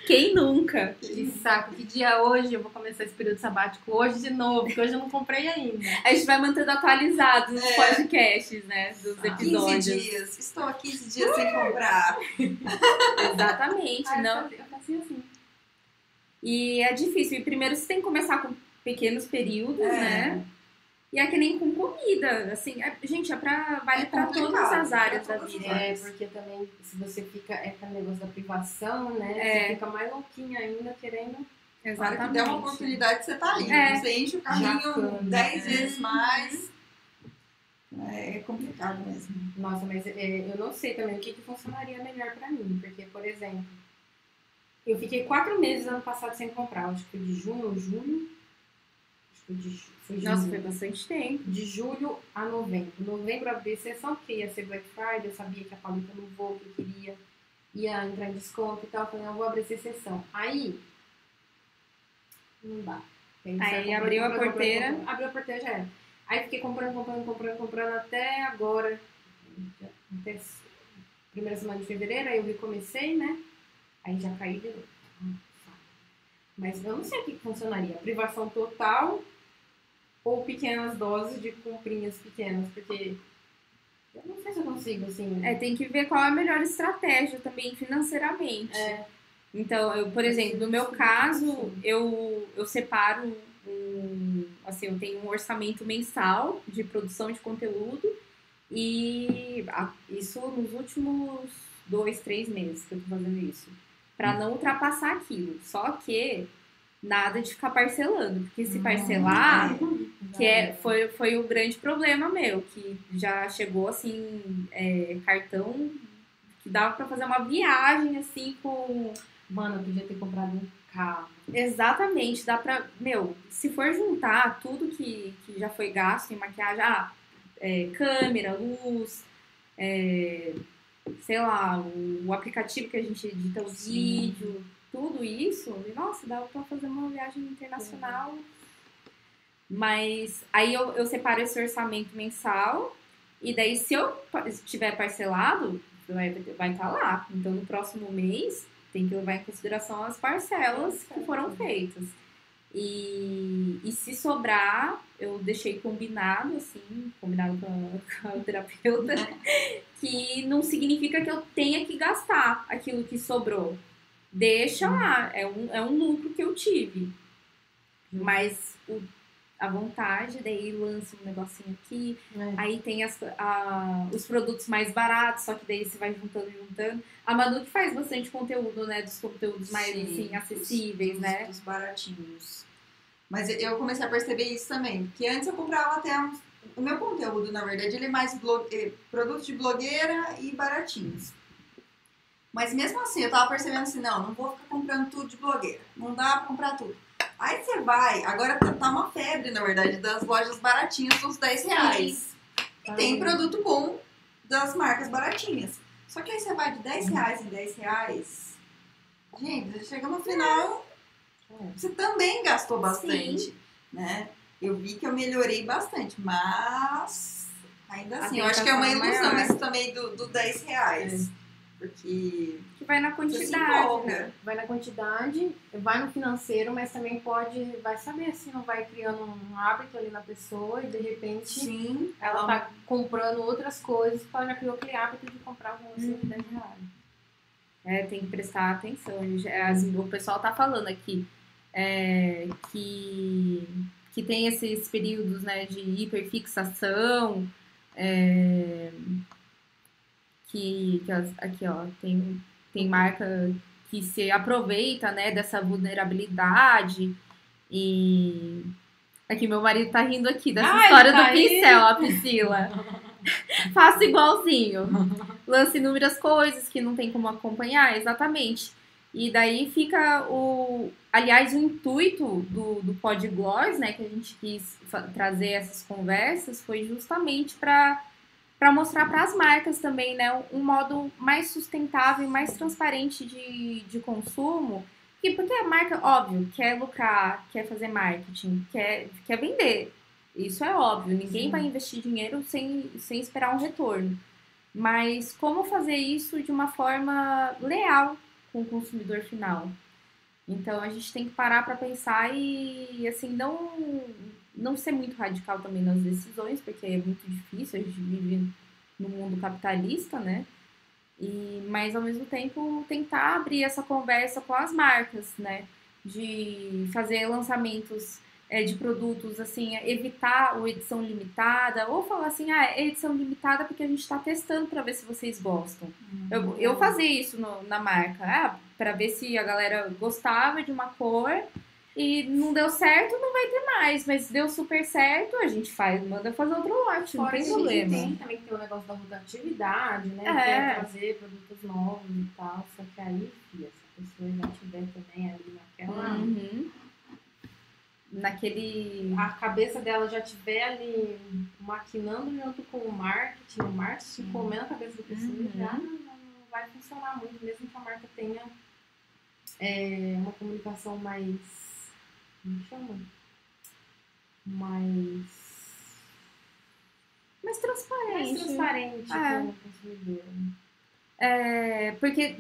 Quem nunca? Que saco. Que dia hoje? Eu vou começar esse período sabático hoje de novo, porque hoje eu não comprei ainda. A gente vai mantendo atualizado os é. podcasts, né? Dos episódios. 15 dias. Estou há 15 dias sem comprar. Exatamente. Ah, não. Eu fazia assim. E é difícil. E primeiro você tem que começar com pequenos períodos, é. né? E é que nem com comida, assim, é, gente, é pra, vale é pra todas as áreas da vida. É, porque também, se você fica, é aquele negócio da privação, né? É. Você fica mais louquinha ainda, querendo... Exatamente. Se der uma oportunidade, você tá ali. É. Você enche o carrinho dez vezes mais. É complicado mesmo. Nossa, mas é, eu não sei também o que, que funcionaria melhor pra mim. Porque, por exemplo, eu fiquei quatro meses ano passado sem comprar. Acho que de junho ou julho. Acho que de Nossa, foi bastante tempo. De julho a novembro. Novembro abri exceção, porque ia ser Black Friday, eu sabia que a paleta não vou, que eu queria, ia entrar em desconto e tal. Eu falei, não, vou abrir essa exceção. Aí, não dá. Aí, aí abriu comprando, a porteira. Comprando, abriu a porteira, já era. Aí fiquei comprando, comprando, comprando, comprando até agora. Até primeira semana de fevereiro, aí eu recomecei, né? Aí já caí de novo. Mas eu não sei o que funcionaria. Privação total ou pequenas doses de comprinhas pequenas, porque Eu não sei se eu consigo, assim. É, tem que ver qual é a melhor estratégia também financeiramente. É. Então, eu, por exemplo, no meu caso, eu, eu separo um, assim, eu tenho um orçamento mensal de produção de conteúdo e isso nos últimos dois, três meses que eu tô fazendo isso. Pra não ultrapassar aquilo. Só que nada de ficar parcelando, porque se parcelar, que é, foi, foi o grande problema meu, que já chegou assim, é, cartão que dava pra fazer uma viagem assim com. Mano, eu podia ter comprado um carro. Exatamente, dá pra. Meu, se for juntar tudo que, que já foi gasto em maquiagem, ah, é, câmera, luz, é, sei lá, o, o aplicativo que a gente edita o vídeo, tudo isso, nossa, dá pra fazer uma viagem internacional. Mas aí eu, eu separo esse orçamento mensal e daí se eu tiver parcelado, vai vai estar lá. Então no próximo mês tem que levar em consideração as parcelas que foram feitas. E, e se sobrar, eu deixei combinado, assim, combinado com a, com a terapeuta, que não significa que eu tenha que gastar aquilo que sobrou. Deixa lá, é um, é um lucro que eu tive. Mas o, a vontade, daí lança um negocinho aqui, É. Aí tem as- a- os produtos mais baratos, só que daí você vai juntando, juntando. A Manu que faz bastante conteúdo, né? Dos conteúdos mais, Sim, assim, acessíveis, dos- né? Dos baratinhos. Mas eu comecei a perceber isso também, porque antes eu comprava até uns... O meu conteúdo, na verdade, ele é mais blo... eh, produto de blogueira e baratinhos. Mas mesmo assim, eu tava percebendo assim, não, não vou ficar comprando tudo de blogueira. Não dá pra comprar tudo. Aí você vai, agora tá- uma febre, na verdade, das lojas baratinhas dos 10 reais. E tem produto bom das marcas baratinhas. Só que aí você vai de 10 reais em 10 reais. Gente, chega no final, É. você também gastou bastante, né? Eu vi que eu melhorei bastante, mas ainda assim, eu acho que é uma é ilusão maior. isso também do, do 10 reais. Porque Que vai na quantidade, né? Vai na quantidade, vai no financeiro, mas também pode, vai saber se não vai criando um hábito ali na pessoa e de repente Sim, ela tá comprando outras coisas porque ela já criou aquele hábito de comprar alguma coisa de 10 reais. É, tem que prestar atenção. as- o pessoal tá falando aqui é, que, que tem esses períodos né, de hiperfixação. é, que, que aqui, ó, tem, tem marca que se aproveita né, dessa vulnerabilidade. E aqui meu marido tá rindo aqui dessa Ah, história tá do pincel, a Priscila. Faça igualzinho. Lance inúmeras coisas que não tem como acompanhar, exatamente. E daí fica o. Aliás, o intuito do, do Podgloss, né, que a gente quis trazer essas conversas, foi justamente para para mostrar para as marcas também, né, um modo mais sustentável e mais transparente de, de consumo. E porque a marca, óbvio, quer lucrar, quer fazer marketing, quer, quer vender. Isso é óbvio, ninguém Sim. vai investir dinheiro sem, sem esperar um retorno. Mas como fazer isso de uma forma leal com o consumidor final? Então a gente tem que parar para pensar e assim não não ser muito radical também nas decisões, porque é muito difícil, a gente vive no mundo capitalista, né? E mas ao mesmo tempo tentar abrir essa conversa com as marcas, né? De fazer lançamentos é, de produtos, assim, evitar o edição limitada, ou falar assim, ah, é edição limitada porque a gente está testando para ver se vocês gostam. Eu, eu fazia isso no- na marca, ah, para ver se a galera gostava de uma cor e não deu certo, não vai ter mais, mas deu super certo, a gente faz, manda fazer outro lote, não Fora tem a gente problema. Tem também que tem o negócio da rotatividade, né? É. Quer trazer produtos novos e tal. Só que aí, filha, se a pessoa já tiver também ali naquela. Uhum. Naquele. A cabeça dela já tiver ali maquinando junto com o marketing, o marketing comendo a cabeça da pessoa, Uhum. já não, não vai funcionar muito, mesmo que a marca tenha é, uma comunicação mais. Como chama? Mais. Mais Mais transparente. transparente É. com o consumidor. né? É, porque,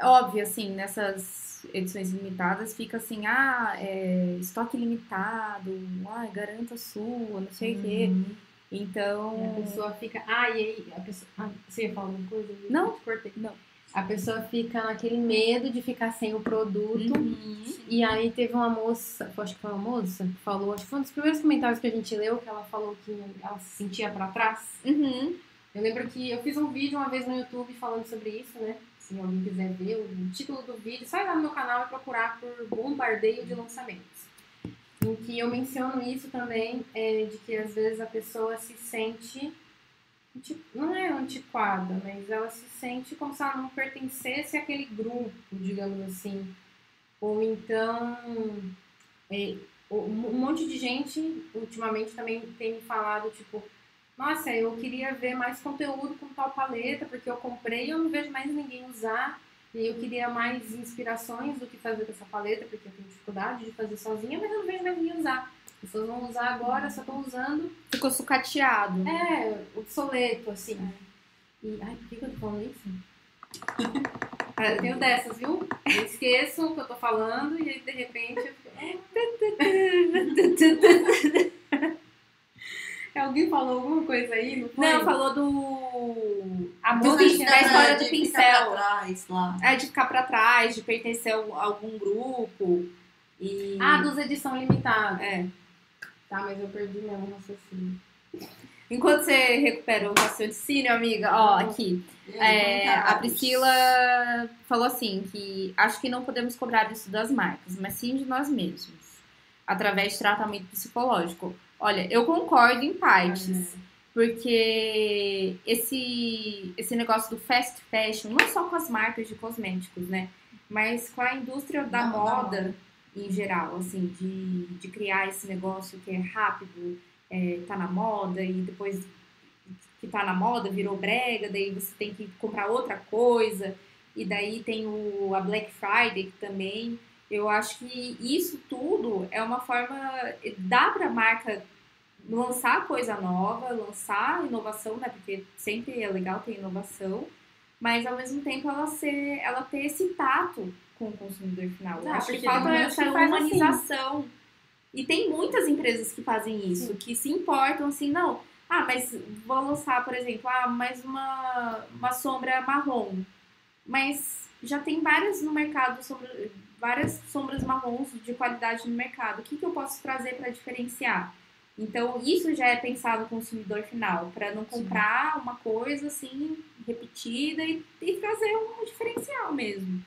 óbvio, assim, nessas edições limitadas fica assim, ah, é, estoque limitado, ah, garanta a sua, não sei o quê. Uhum. Então. E a pessoa fica. Ah, e aí? A pessoa... Ah, você ia falar alguma coisa? Não. cortei. Não. A pessoa fica naquele medo de ficar sem o produto. Uhum. E aí teve uma moça, acho que foi uma moça, que falou, acho que foi um dos primeiros comentários que a gente leu, que ela falou que ela se sentia pra trás. Uhum. Eu lembro que eu fiz um vídeo uma vez no YouTube falando sobre isso, né? Se alguém quiser ver o título do vídeo, sai lá no meu canal e procurar por bombardeio de lançamentos. Em que eu menciono isso também, é, de que às vezes a pessoa se sente, não é antiquada, mas ela se sente como se ela não pertencesse àquele grupo, digamos assim. Ou então, é, um monte de gente ultimamente também tem me falado, tipo, nossa, eu queria ver mais conteúdo com tal paleta, porque eu comprei e eu não vejo mais ninguém usar. E eu queria mais inspirações do que fazer com essa paleta, porque eu tenho dificuldade de fazer sozinha, mas eu não vejo mais ninguém usar. As pessoas vão usar agora, só estão usando. Ficou sucateado. É, obsoleto, assim. E, ai, por que, que eu tô falando isso? Eu tenho dessas, viu? Eu esqueço o que eu tô falando e aí, de repente, eu fico... Alguém falou alguma coisa aí? Não? Não, falou do. A que da história de do ficar pincel. trás lá. É de ficar pra trás, de pertencer a algum grupo. E. Ah, dos edição limitada. É. Tá, mas eu perdi mesmo o raciocínio. Enquanto você recupera o raciocínio, amiga, ó, aqui. E aí, É, comentários? a Priscila falou assim que acho que não podemos cobrar isso das marcas, mas sim de nós mesmos, através de tratamento psicológico. Olha, eu concordo em partes, porque esse esse negócio do fast fashion, não só com as marcas de cosméticos, né, mas com a indústria da Não, da moda moda. Em geral, assim, de, de criar esse negócio que é rápido, é, tá na moda e depois que tá na moda virou brega, daí você tem que comprar outra coisa, e daí tem o, a Black Friday também. Eu acho que isso tudo é uma forma. dá pra marca lançar coisa nova, lançar inovação, né? Porque sempre é legal ter inovação, mas ao mesmo tempo ela ser, ela ter esse tato com o consumidor final. Ah, acho que porque falta essa assim. humanização. E tem muitas empresas que fazem isso, que se importam assim, não. Ah, mas vou lançar, por exemplo, ah, mais uma, uma sombra marrom. Mas já tem várias no mercado, sombra, várias sombras marrons de qualidade no mercado. O que, que eu posso trazer para diferenciar? Então, isso já é pensar no consumidor final, para não comprar uma coisa assim, repetida e, e trazer um diferencial mesmo.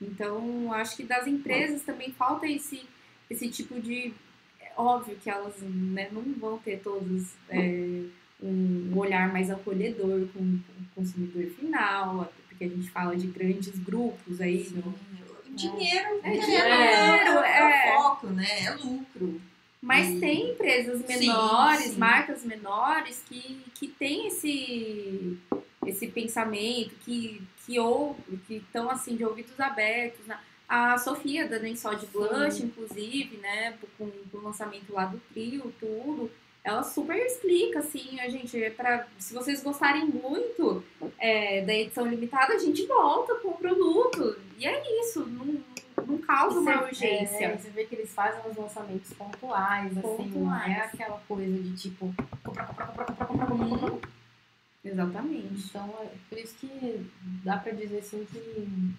Então, acho que das empresas também falta esse, esse tipo de. É óbvio que elas né, não vão ter todas é, um olhar mais acolhedor com o consumidor final, porque a gente fala de grandes grupos aí. Sim, no- Dinheiro, É dinheiro, dinheiro, é, é, é. o foco, né? É lucro. Mas E- tem empresas Sim, menores, sim. marcas menores que, que têm esse, esse pensamento, que que que estão assim de ouvidos abertos. Né? A Sofia da Nem Só de Blush, Sim. inclusive, né, com, o lançamento lá do trio, tudo, ela super explica, assim, a gente, pra, se vocês gostarem muito é, da edição limitada, a gente volta com o produto. E é isso, não, não causa uma urgência. É, você vê que eles fazem os lançamentos pontuais, pontuais. assim, não é aquela coisa de tipo, comprar, comprar, comprar, comprar, comprar, comprar, comprar. Exatamente. Então, é por isso que dá pra dizer assim que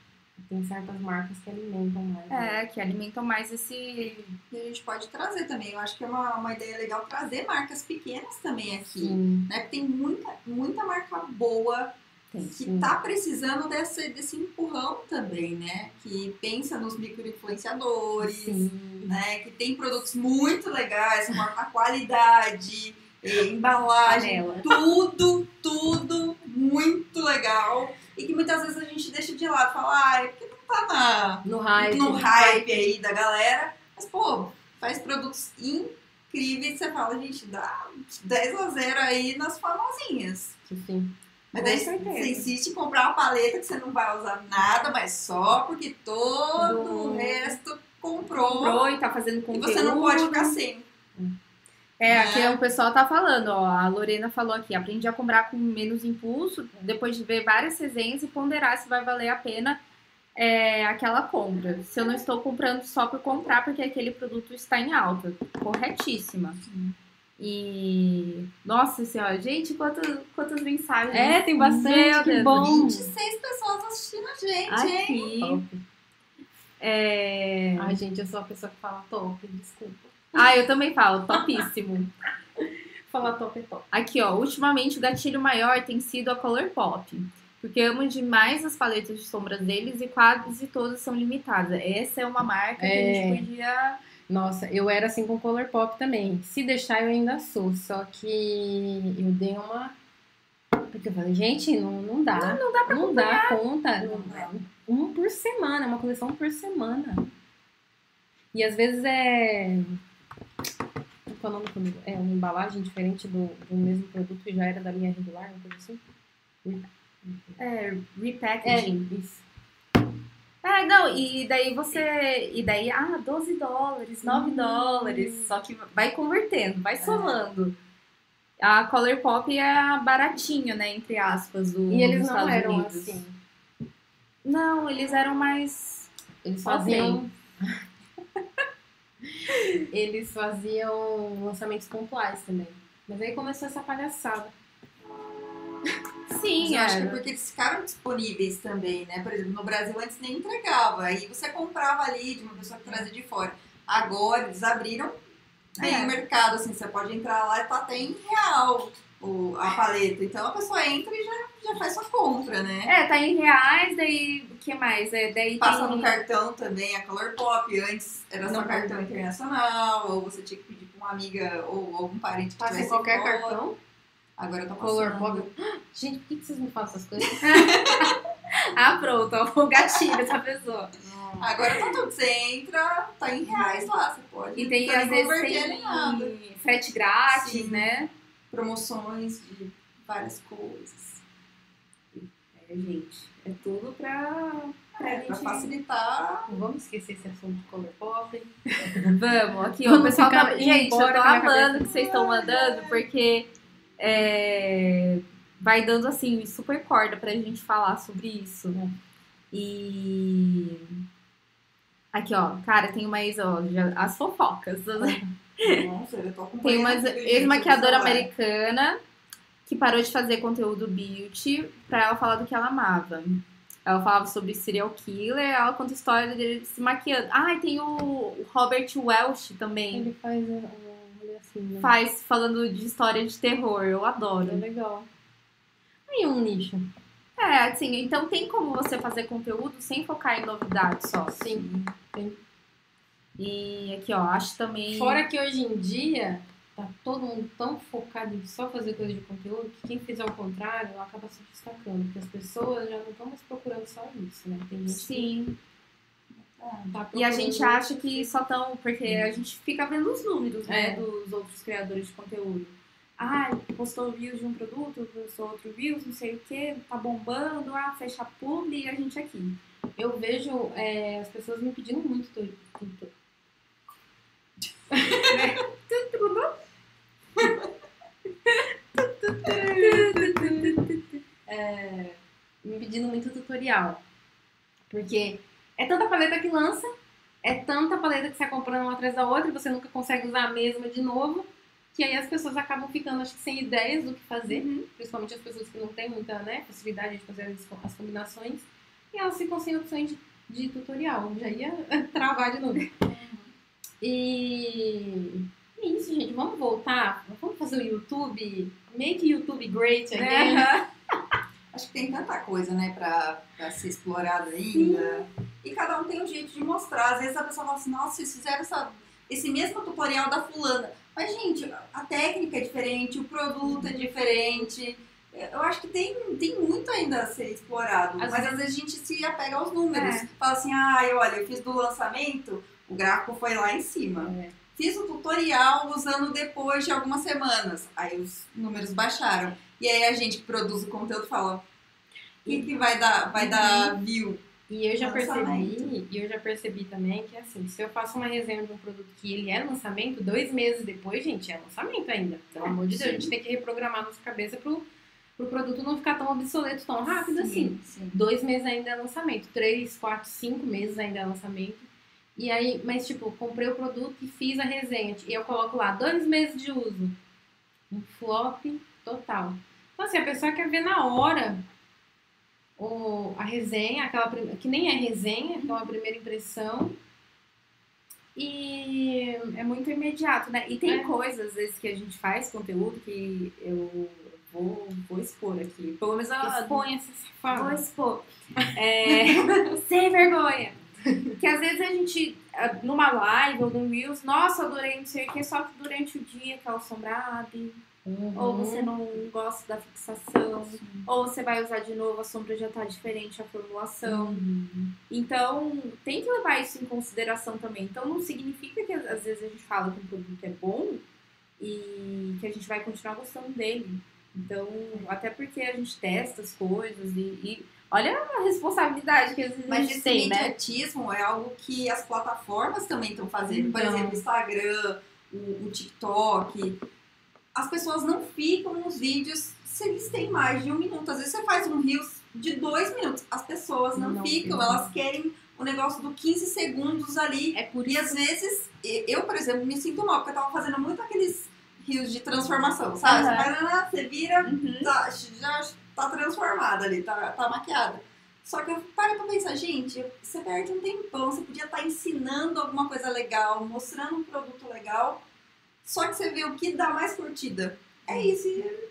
tem certas marcas que alimentam mais. né? É, que alimentam mais esse. E a gente pode trazer também. Eu acho que é uma, uma ideia legal trazer marcas pequenas também aqui. Sim, Né? Porque tem muita, muita marca boa Tem, que sim. tá precisando desse, desse empurrão também, né? Que pensa nos micro-influenciadores, né? Que tem produtos muito legais, uma, a qualidade, embalagem, Panela. tudo, tudo muito legal. E que muitas vezes a gente deixa de lado, fala, ah, é porque não tá na, No hype. no hype aí da galera. Mas, pô, faz produtos incríveis. Você fala, gente, dá 10 a 0 aí nas famosinhas. Sim. Mas daí você insiste em comprar uma paleta que você não vai usar nada, mas só porque todo Do- o resto comprou. Comprou e tá fazendo E conteúdo. você não pode ficar sem. É, né? aqui o pessoal tá falando, ó. A Lorena falou aqui, aprendi a comprar com menos impulso, depois de ver várias resenhas e ponderar se vai valer a pena é, aquela compra. Se eu não estou comprando só por comprar, porque aquele produto está em alta. Corretíssima. E. Nossa senhora, gente, quantas, quantas mensagens. É, tem bastante, Meu que Deus. bom. 26 pessoas assistindo a gente, hein? Aqui. Top. É... Ai, gente, eu sou a pessoa que fala top, desculpa. Ah, eu também falo, topíssimo. Falar top é top. Aqui, ó, ultimamente o gatilho maior tem sido a Colourpop. Porque eu amo demais as paletas de sombras deles e quase todas são limitadas. Essa é uma marca que a É. gente podia. Nossa, eu era assim com Colourpop também. Se deixar, eu ainda sou. Só que eu dei uma. Porque eu falei, gente, não, não dá. Não dá pra Não dá conta. Não dá. Um por semana, é uma coleção por semana. E às vezes é. É é uma embalagem diferente do, do mesmo produto e já era da linha regular, uma coisa assim? É, É, repackaging. isso. Ah, não, e daí você. E daí, ah, 12 dólares, 9 Hum. dólares. Só que vai convertendo, vai somando. A Colourpop é a baratinha, né? Entre aspas, do, E eles não Estados eram Unidos. assim. Não, eles eram mais. Eles faziam. Eles faziam lançamentos pontuais também. Mas aí começou essa palhaçada. Sim, acho que é porque eles ficaram disponíveis também, né? Por exemplo, no Brasil antes nem entregava. Aí você comprava ali de uma pessoa que trazia de fora. Agora eles abriram bem É. o mercado, assim, você pode entrar lá e tá até em real o, a paleta. Então a pessoa entra e já, já faz sua compra, né? É, tá em reais, daí. O que mais? É, daí Passa tem... no cartão também a Color Pop. Antes era só Não. cartão internacional, ou você tinha que pedir pra uma amiga ou algum parente que Passa tivesse qualquer cartão. Agora tá passando. Color pop. Gente, por que que vocês me fazem essas coisas? Ah, pronto, ó, o gatilho dessa pessoa. Agora tá tudo. Você entra, tá em reais lá. Você pode E tem, não às vezes, tem frete grátis, Sim. né? Promoções de várias coisas. É, gente, é tudo pra, pra É, pra gente... facilitar. Não vamos esquecer esse assunto de color pop. Vamos, aqui, ó, o pessoal tá... Gente, eu tô amando que vocês estão mandando, porque é, vai dando, assim, super corda pra gente falar sobre isso. É. E... Aqui, ó, cara, tem mais, ó, já- as fofocas. Nossa, eu tô Tem uma ex-maquiadora americana que parou de fazer conteúdo beauty pra ela falar do que ela amava. Ela falava sobre serial killer, ela conta a história dele se maquiando. Ah, e tem o Robert Welch também. Ele faz assim, né? Faz falando de história de terror, eu É adoro. legal. Aí um nicho. É, assim, então tem como você fazer conteúdo sem focar em novidades só. Sim. Tem. E aqui, ó, acho também. Fora que hoje em dia tá todo mundo tão focado em só fazer coisa de conteúdo que quem fizer o contrário acaba se destacando. Porque as pessoas já não estão mais procurando só isso, né? Tem gente Sim. tá E a gente acha que só tão. Porque a gente fica vendo os números, né? É. Dos outros criadores de conteúdo. Ah, postou views de um produto, postou outro views, não sei o que, tá bombando, ah, fecha publi e a gente aqui. Eu vejo é, as pessoas me pedindo muito tu- é, me pedindo muito tutorial. Porque é tanta paleta que lança, é tanta paleta que você vai comprando uma atrás da outra e você nunca consegue usar a mesma de novo, que aí as pessoas acabam ficando, acho que, sem ideias do que fazer, principalmente as pessoas que não têm muita né, facilidade de fazer as, as combinações, e elas ficam sem opções de, de tutorial. Já ia travar de novo. E é isso, gente. Vamos voltar. Vamos fazer o YouTube. Make YouTube great again. Né? Acho que tem tanta coisa, né, pra, pra ser explorada ainda. E cada um tem um jeito de mostrar. Às vezes a pessoa fala assim, nossa, vocês fizeram essa, esse mesmo tutorial da fulana. Mas, gente, a técnica é diferente, o produto é diferente. Eu acho que tem, tem muito ainda a ser explorado. Às mas às vezes a gente se apega aos números. É. Fala assim, ah, olha, eu fiz do lançamento, o gráfico foi lá em cima. É. Fiz o tutorial usando depois de algumas semanas. Aí os números baixaram. E aí a gente que produz o conteúdo fala, o que, que vai dar, vai dar view? E eu já Lançamento. percebi, e eu já percebi também que assim, se eu faço uma resenha de um produto que ele é lançamento, dois meses depois, gente, é lançamento ainda. Pelo amor de Deus, a gente tem que reprogramar nossa cabeça pro, pro produto não ficar tão obsoleto tão rápido assim. sim. Dois meses ainda é lançamento, três, quatro, cinco meses ainda é lançamento. E aí, mas tipo, comprei o produto e fiz a resenha. E eu coloco lá, dois meses de uso. Um flop total. Então, assim, a pessoa quer ver na hora o, a resenha, aquela que nem é resenha, que é uma primeira impressão. E É muito imediato, né? E tem É. coisas, às vezes, que a gente faz conteúdo que eu vou, vou expor aqui. Pelo menos a, expõe-se Vou safado. expor. É, sem vergonha. Que às vezes a gente, ah, numa live ou num Reels, nossa, adorei não sei o que, só que durante o dia aquela sombra abre, Uhum. ou você não gosta da fixação, ou você vai usar de novo, a sombra já tá diferente, a formulação. Uhum. Então, tem que levar isso em consideração também. Então, não significa que às vezes a gente fala que um produto é bom e que a gente vai continuar gostando dele. Então, até porque a gente testa as coisas e, e olha a responsabilidade que às vezes a Mas esse tem, né? imediatismo é algo que as plataformas também estão fazendo. Por Então. exemplo, o Instagram, o, o TikTok. As pessoas não ficam nos vídeos se eles têm mais de um minuto. Às vezes você faz um Reels de dois minutos. As pessoas não, Não ficam, ficam. elas querem o negócio do 15 segundos ali. É por E às vezes, eu, por exemplo, me sinto mal, porque eu tava fazendo muito aqueles rios de transformação, sabe? Aham. Você vai lá, você vira, Uhum. tá, já tá transformada ali, tá, tá maquiada. Só que eu parei pra pensar, gente, você perde um tempão, você podia estar ensinando alguma coisa legal, mostrando um produto legal, só que você vê o que dá mais curtida. É isso, e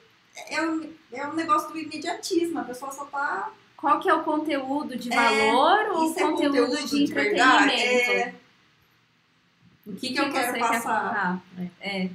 é, um, é um negócio do imediatismo, a pessoa só tá... Qual que é o conteúdo de É, valor ou o Isso é conteúdo, conteúdo de de entretenimento? é... O que, que que eu quero quer passar? passar? É.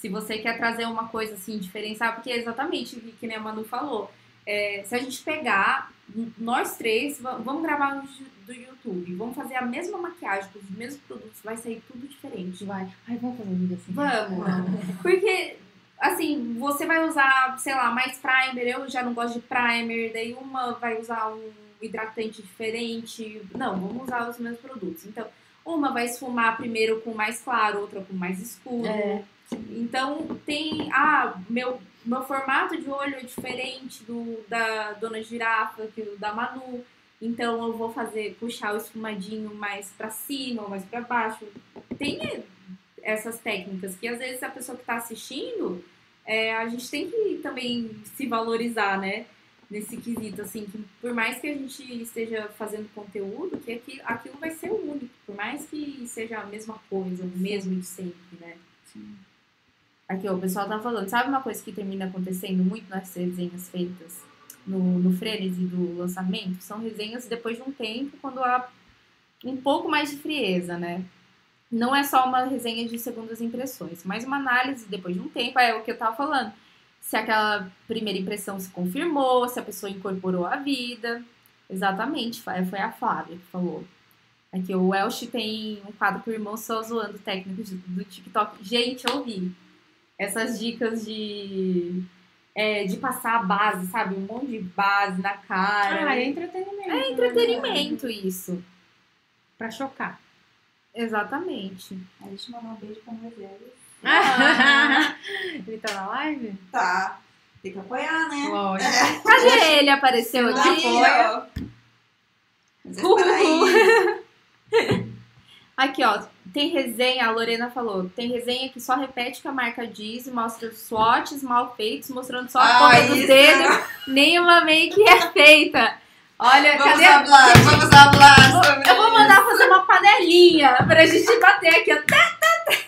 Se você quer trazer uma coisa assim, diferenciar, porque é exatamente o que, a Manu falou. É, se a gente pegar, nós três, va- vamos gravar do YouTube, vamos fazer a mesma maquiagem com os mesmos produtos, vai sair tudo diferente. Vai. Ai, vamos fazer um vídeo assim. Vamos! Porque, assim, você vai usar, sei lá, mais primer, eu já não gosto de primer, daí uma vai usar um hidratante diferente. Não, vamos usar os mesmos produtos. Então, uma vai esfumar primeiro com mais claro, outra com mais escuro. É. Então, tem. Ah, meu, meu formato de olho é diferente do da Dona Girafa, que o da Manu. Então, eu vou fazer, puxar o esfumadinho mais pra cima ou mais pra baixo. Tem essas técnicas que às vezes a pessoa que está assistindo, é, a gente tem que também se valorizar, né? Nesse quesito, assim, que por mais que a gente esteja fazendo conteúdo, que aqui, aquilo vai ser o único, por mais que seja a mesma coisa, o mesmo de sempre, né? Aqui, ó, o pessoal tá falando, sabe uma coisa que termina acontecendo muito nas resenhas feitas no, no frenesi do lançamento? São resenhas depois de um tempo, quando há um pouco mais de frieza, né? não é só uma resenha de segundas impressões, mas uma análise depois de um tempo, é o que eu tava falando. Se aquela primeira impressão se confirmou, se a pessoa incorporou a vida. Exatamente, foi a Flávia que falou. Aqui, o Welsh tem um quadro o irmão só zoando técnicos do TikTok. Gente, eu ouvi essas dicas de, é, de passar a base, sabe? Um monte de base na cara. Ah, é entretenimento. é entretenimento isso. Pra chocar. Exatamente. A gente mandou um beijo pra Moisés. Ele tá na live? Tá, tem que apoiar, né? Lógico. Cadê ele? Apareceu aqui? apoia. Mas espera aí. Aqui, ó. Tem resenha, a Lorena falou. Tem resenha que só repete o que a marca diz e mostra os swatches mal feitos, mostrando só a Ah, ponta dos isso. dedos. Nenhuma make é feita. Olha, Vamos cadê? falar, vamos sobre Eu vou mandar fazer uma panelinha pra gente bater aqui. Tá, tá, tá.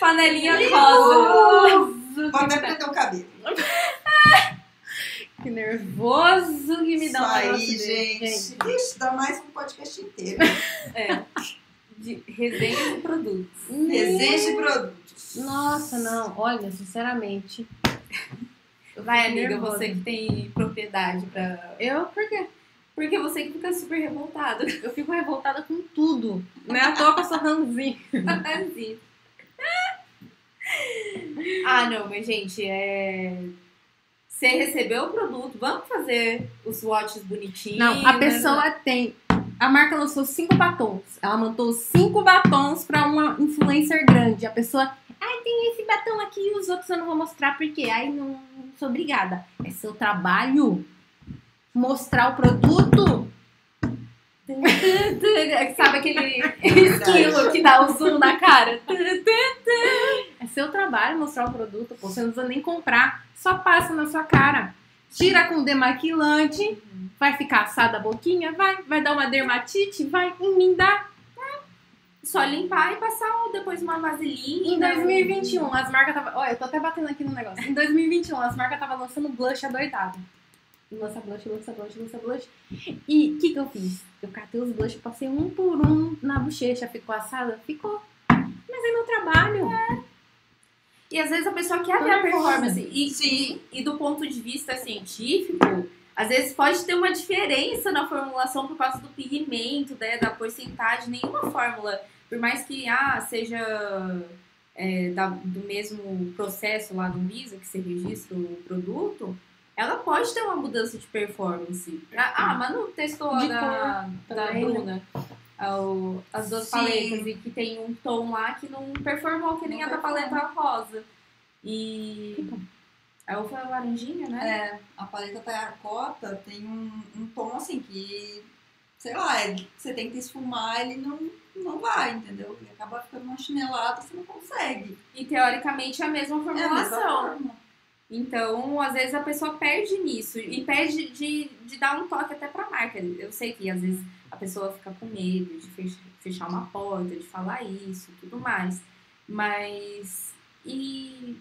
Panelinha rosa. Pode até prender o cabelo. Que nervoso que me dá um Isso aí, negócio desse, gente. Ixi, dá mais um podcast inteiro. É. De resenha de produtos. Desejo de produtos. Nossa, não. Olha, sinceramente. Vai, amiga, nervosa. você que tem propriedade pra. Eu, por quê? Porque você que fica super revoltado. Eu fico revoltada com tudo. Não é à toa que eu sou ranzinho. Assim. ah, não, mas gente, é. Você recebeu o produto, vamos fazer os swatches bonitinhos. Não, a né? pessoa tem. A marca lançou cinco batons. Ela mandou cinco batons pra uma influencer grande. A pessoa. Ai, tem esse batom aqui e os outros eu não vou mostrar porque. Ai, não, sou obrigada. É seu trabalho mostrar o produto. Sabe aquele esquilo que dá o zoom na cara? É seu trabalho mostrar o produto, pô, você não precisa nem comprar, só passa na sua cara. Tira com demaquilante, vai ficar assada a boquinha, vai, vai dar uma dermatite, vai emendar. Só limpar e passar depois uma vaselina. Em 2021, as marcas tava, olha, eu tô até batendo aqui no negócio. Em 2021, as marcas tava lançando blush adoidado. Lança blush, lança blush, lança blush. E o que que eu fiz? Eu catei os blush, passei um por um na bochecha. Ficou assada? Ficou. Mas é meu trabalho. E às vezes a pessoa quer ver a performance. E, Sim. e do ponto de vista científico, às vezes pode ter uma diferença na formulação por causa do pigmento, né, da porcentagem. Nenhuma fórmula, por mais que ah, seja é, da- do mesmo processo lá do Visa, que você registra o produto, ela pode ter uma mudança de performance. Ah, mas não testou a da, da também, né? Bruna? Ah, o- as duas Sim. paletas e que tem um tom lá que não performou que nem Não a da paleta rosa. E a outra é laranjinha, né? É, a paleta terracota tem um, um tom assim que, sei lá, ele- você tenta esfumar, ele não, não vai, entendeu? Ele acaba ficando uma chinelada, você não consegue. E teoricamente é a mesma É a mesma formulação. forma. Então, às vezes a pessoa perde nisso e perde de, de dar um toque até pra marca. Eu sei que às vezes a pessoa fica com medo de fech- fechar uma porta, de falar isso tudo mais. Mas. E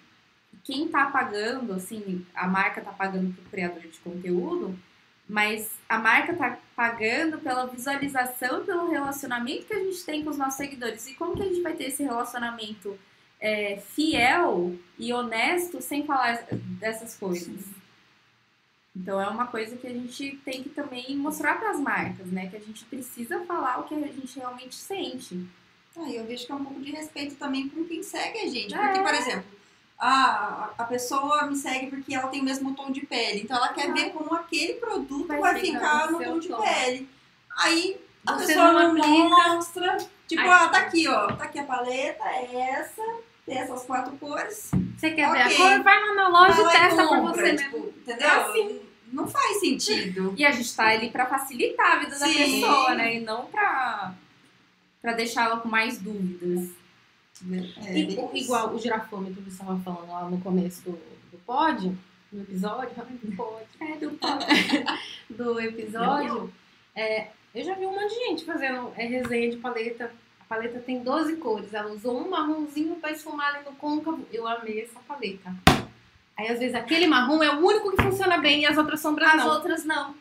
quem tá pagando, assim, a marca tá pagando pro criador de conteúdo, mas a marca tá pagando pela visualização pelo relacionamento que a gente tem com os nossos seguidores. E como que a gente vai ter esse relacionamento é, fiel e honesto sem falar dessas coisas. Então é uma coisa que a gente tem que também mostrar para as marcas, né? Que a gente precisa falar o que a gente realmente sente. Ah, eu vejo que é um pouco de respeito também com quem segue a gente. É. Porque, por exemplo, a, a pessoa me segue porque ela tem o mesmo tom de pele. Então ela quer ver como aquele produto Vai vai, ficar no tom de tom. pele. Aí a Você pessoa não mostra. Tipo, Aí- ah, tá aqui, ó. Tá aqui a paleta, é essa. Tem essas quatro cores. Você quer ver Ok. a cor? Vai lá na loja e testa compra, você mesmo. tipo, Entendeu? É assim. Não faz sentido. E a gente tá ali para facilitar a vida da Sim. pessoa, né? E não pra, pra deixá-la com mais dúvidas. É, E- isso. igual o girafômetro que você estava falando lá no começo do, do pod, no episódio, do pod, É, do do episódio, é, eu já vi um monte de gente fazendo é, resenha de paleta. A paleta tem 12 cores. Ela usou um marronzinho para esfumar ali no côncavo. Eu amei essa paleta. Aí, às vezes, aquele marrom é o único que funciona bem e as outras sombras As não. outras não.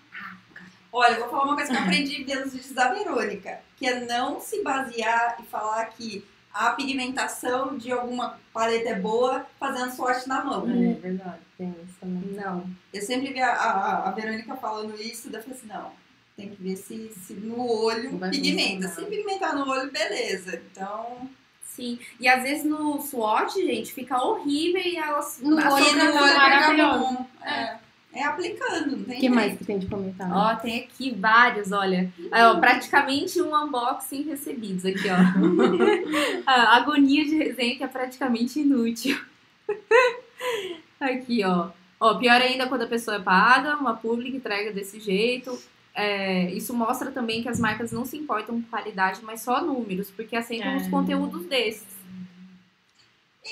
Olha, eu vou falar uma coisa que eu aprendi pelos vídeos da Verônica, que é não se basear e falar que a pigmentação de alguma paleta é boa fazendo sorte na mão. É verdade, tem isso também. Não. Eu sempre vi a, a, a Verônica falando isso, daí eu falei assim, não, tem que ver se, se no olho pigmenta. funcionar. Se pigmentar no olho, beleza. Então, Sim. E às vezes no swatch, gente, fica horrível e elas. No a olho no olho maravilhoso. É, é aplicando, não tem O que jeito. mais que tem de comentário? Ó, tem aqui vários, olha. Aí, ó, praticamente um unboxing recebidos aqui, ó. A agonia de resenha que é praticamente inútil. aqui, ó. Ó, pior ainda quando a pessoa é paga, uma pública entrega desse jeito. É, isso mostra também que as marcas não se importam com qualidade, mas só números, porque aceitam É. os conteúdos desses.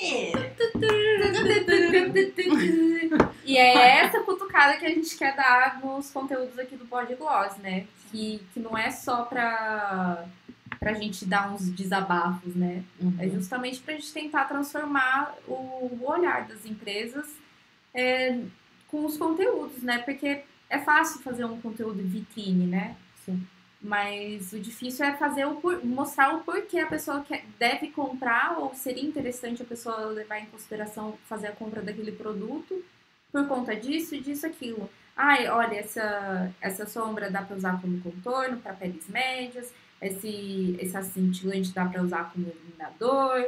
É, E é essa cutucada que a gente quer dar nos conteúdos aqui do Pod Gloss, né? Que, que não é só pra, pra gente dar uns desabafos, né? É justamente pra gente tentar transformar o, o olhar das empresas é, com os conteúdos, né? Porque é fácil fazer um conteúdo vitrine, né? Sim. Mas o difícil é fazer o por- mostrar o porquê a pessoa quer, deve comprar ou seria interessante a pessoa levar em consideração fazer a compra daquele produto por conta disso, disso, aquilo. Ai, olha, essa, essa sombra dá para usar como contorno para peles médias, esse, esse acintilante dá para usar como iluminador.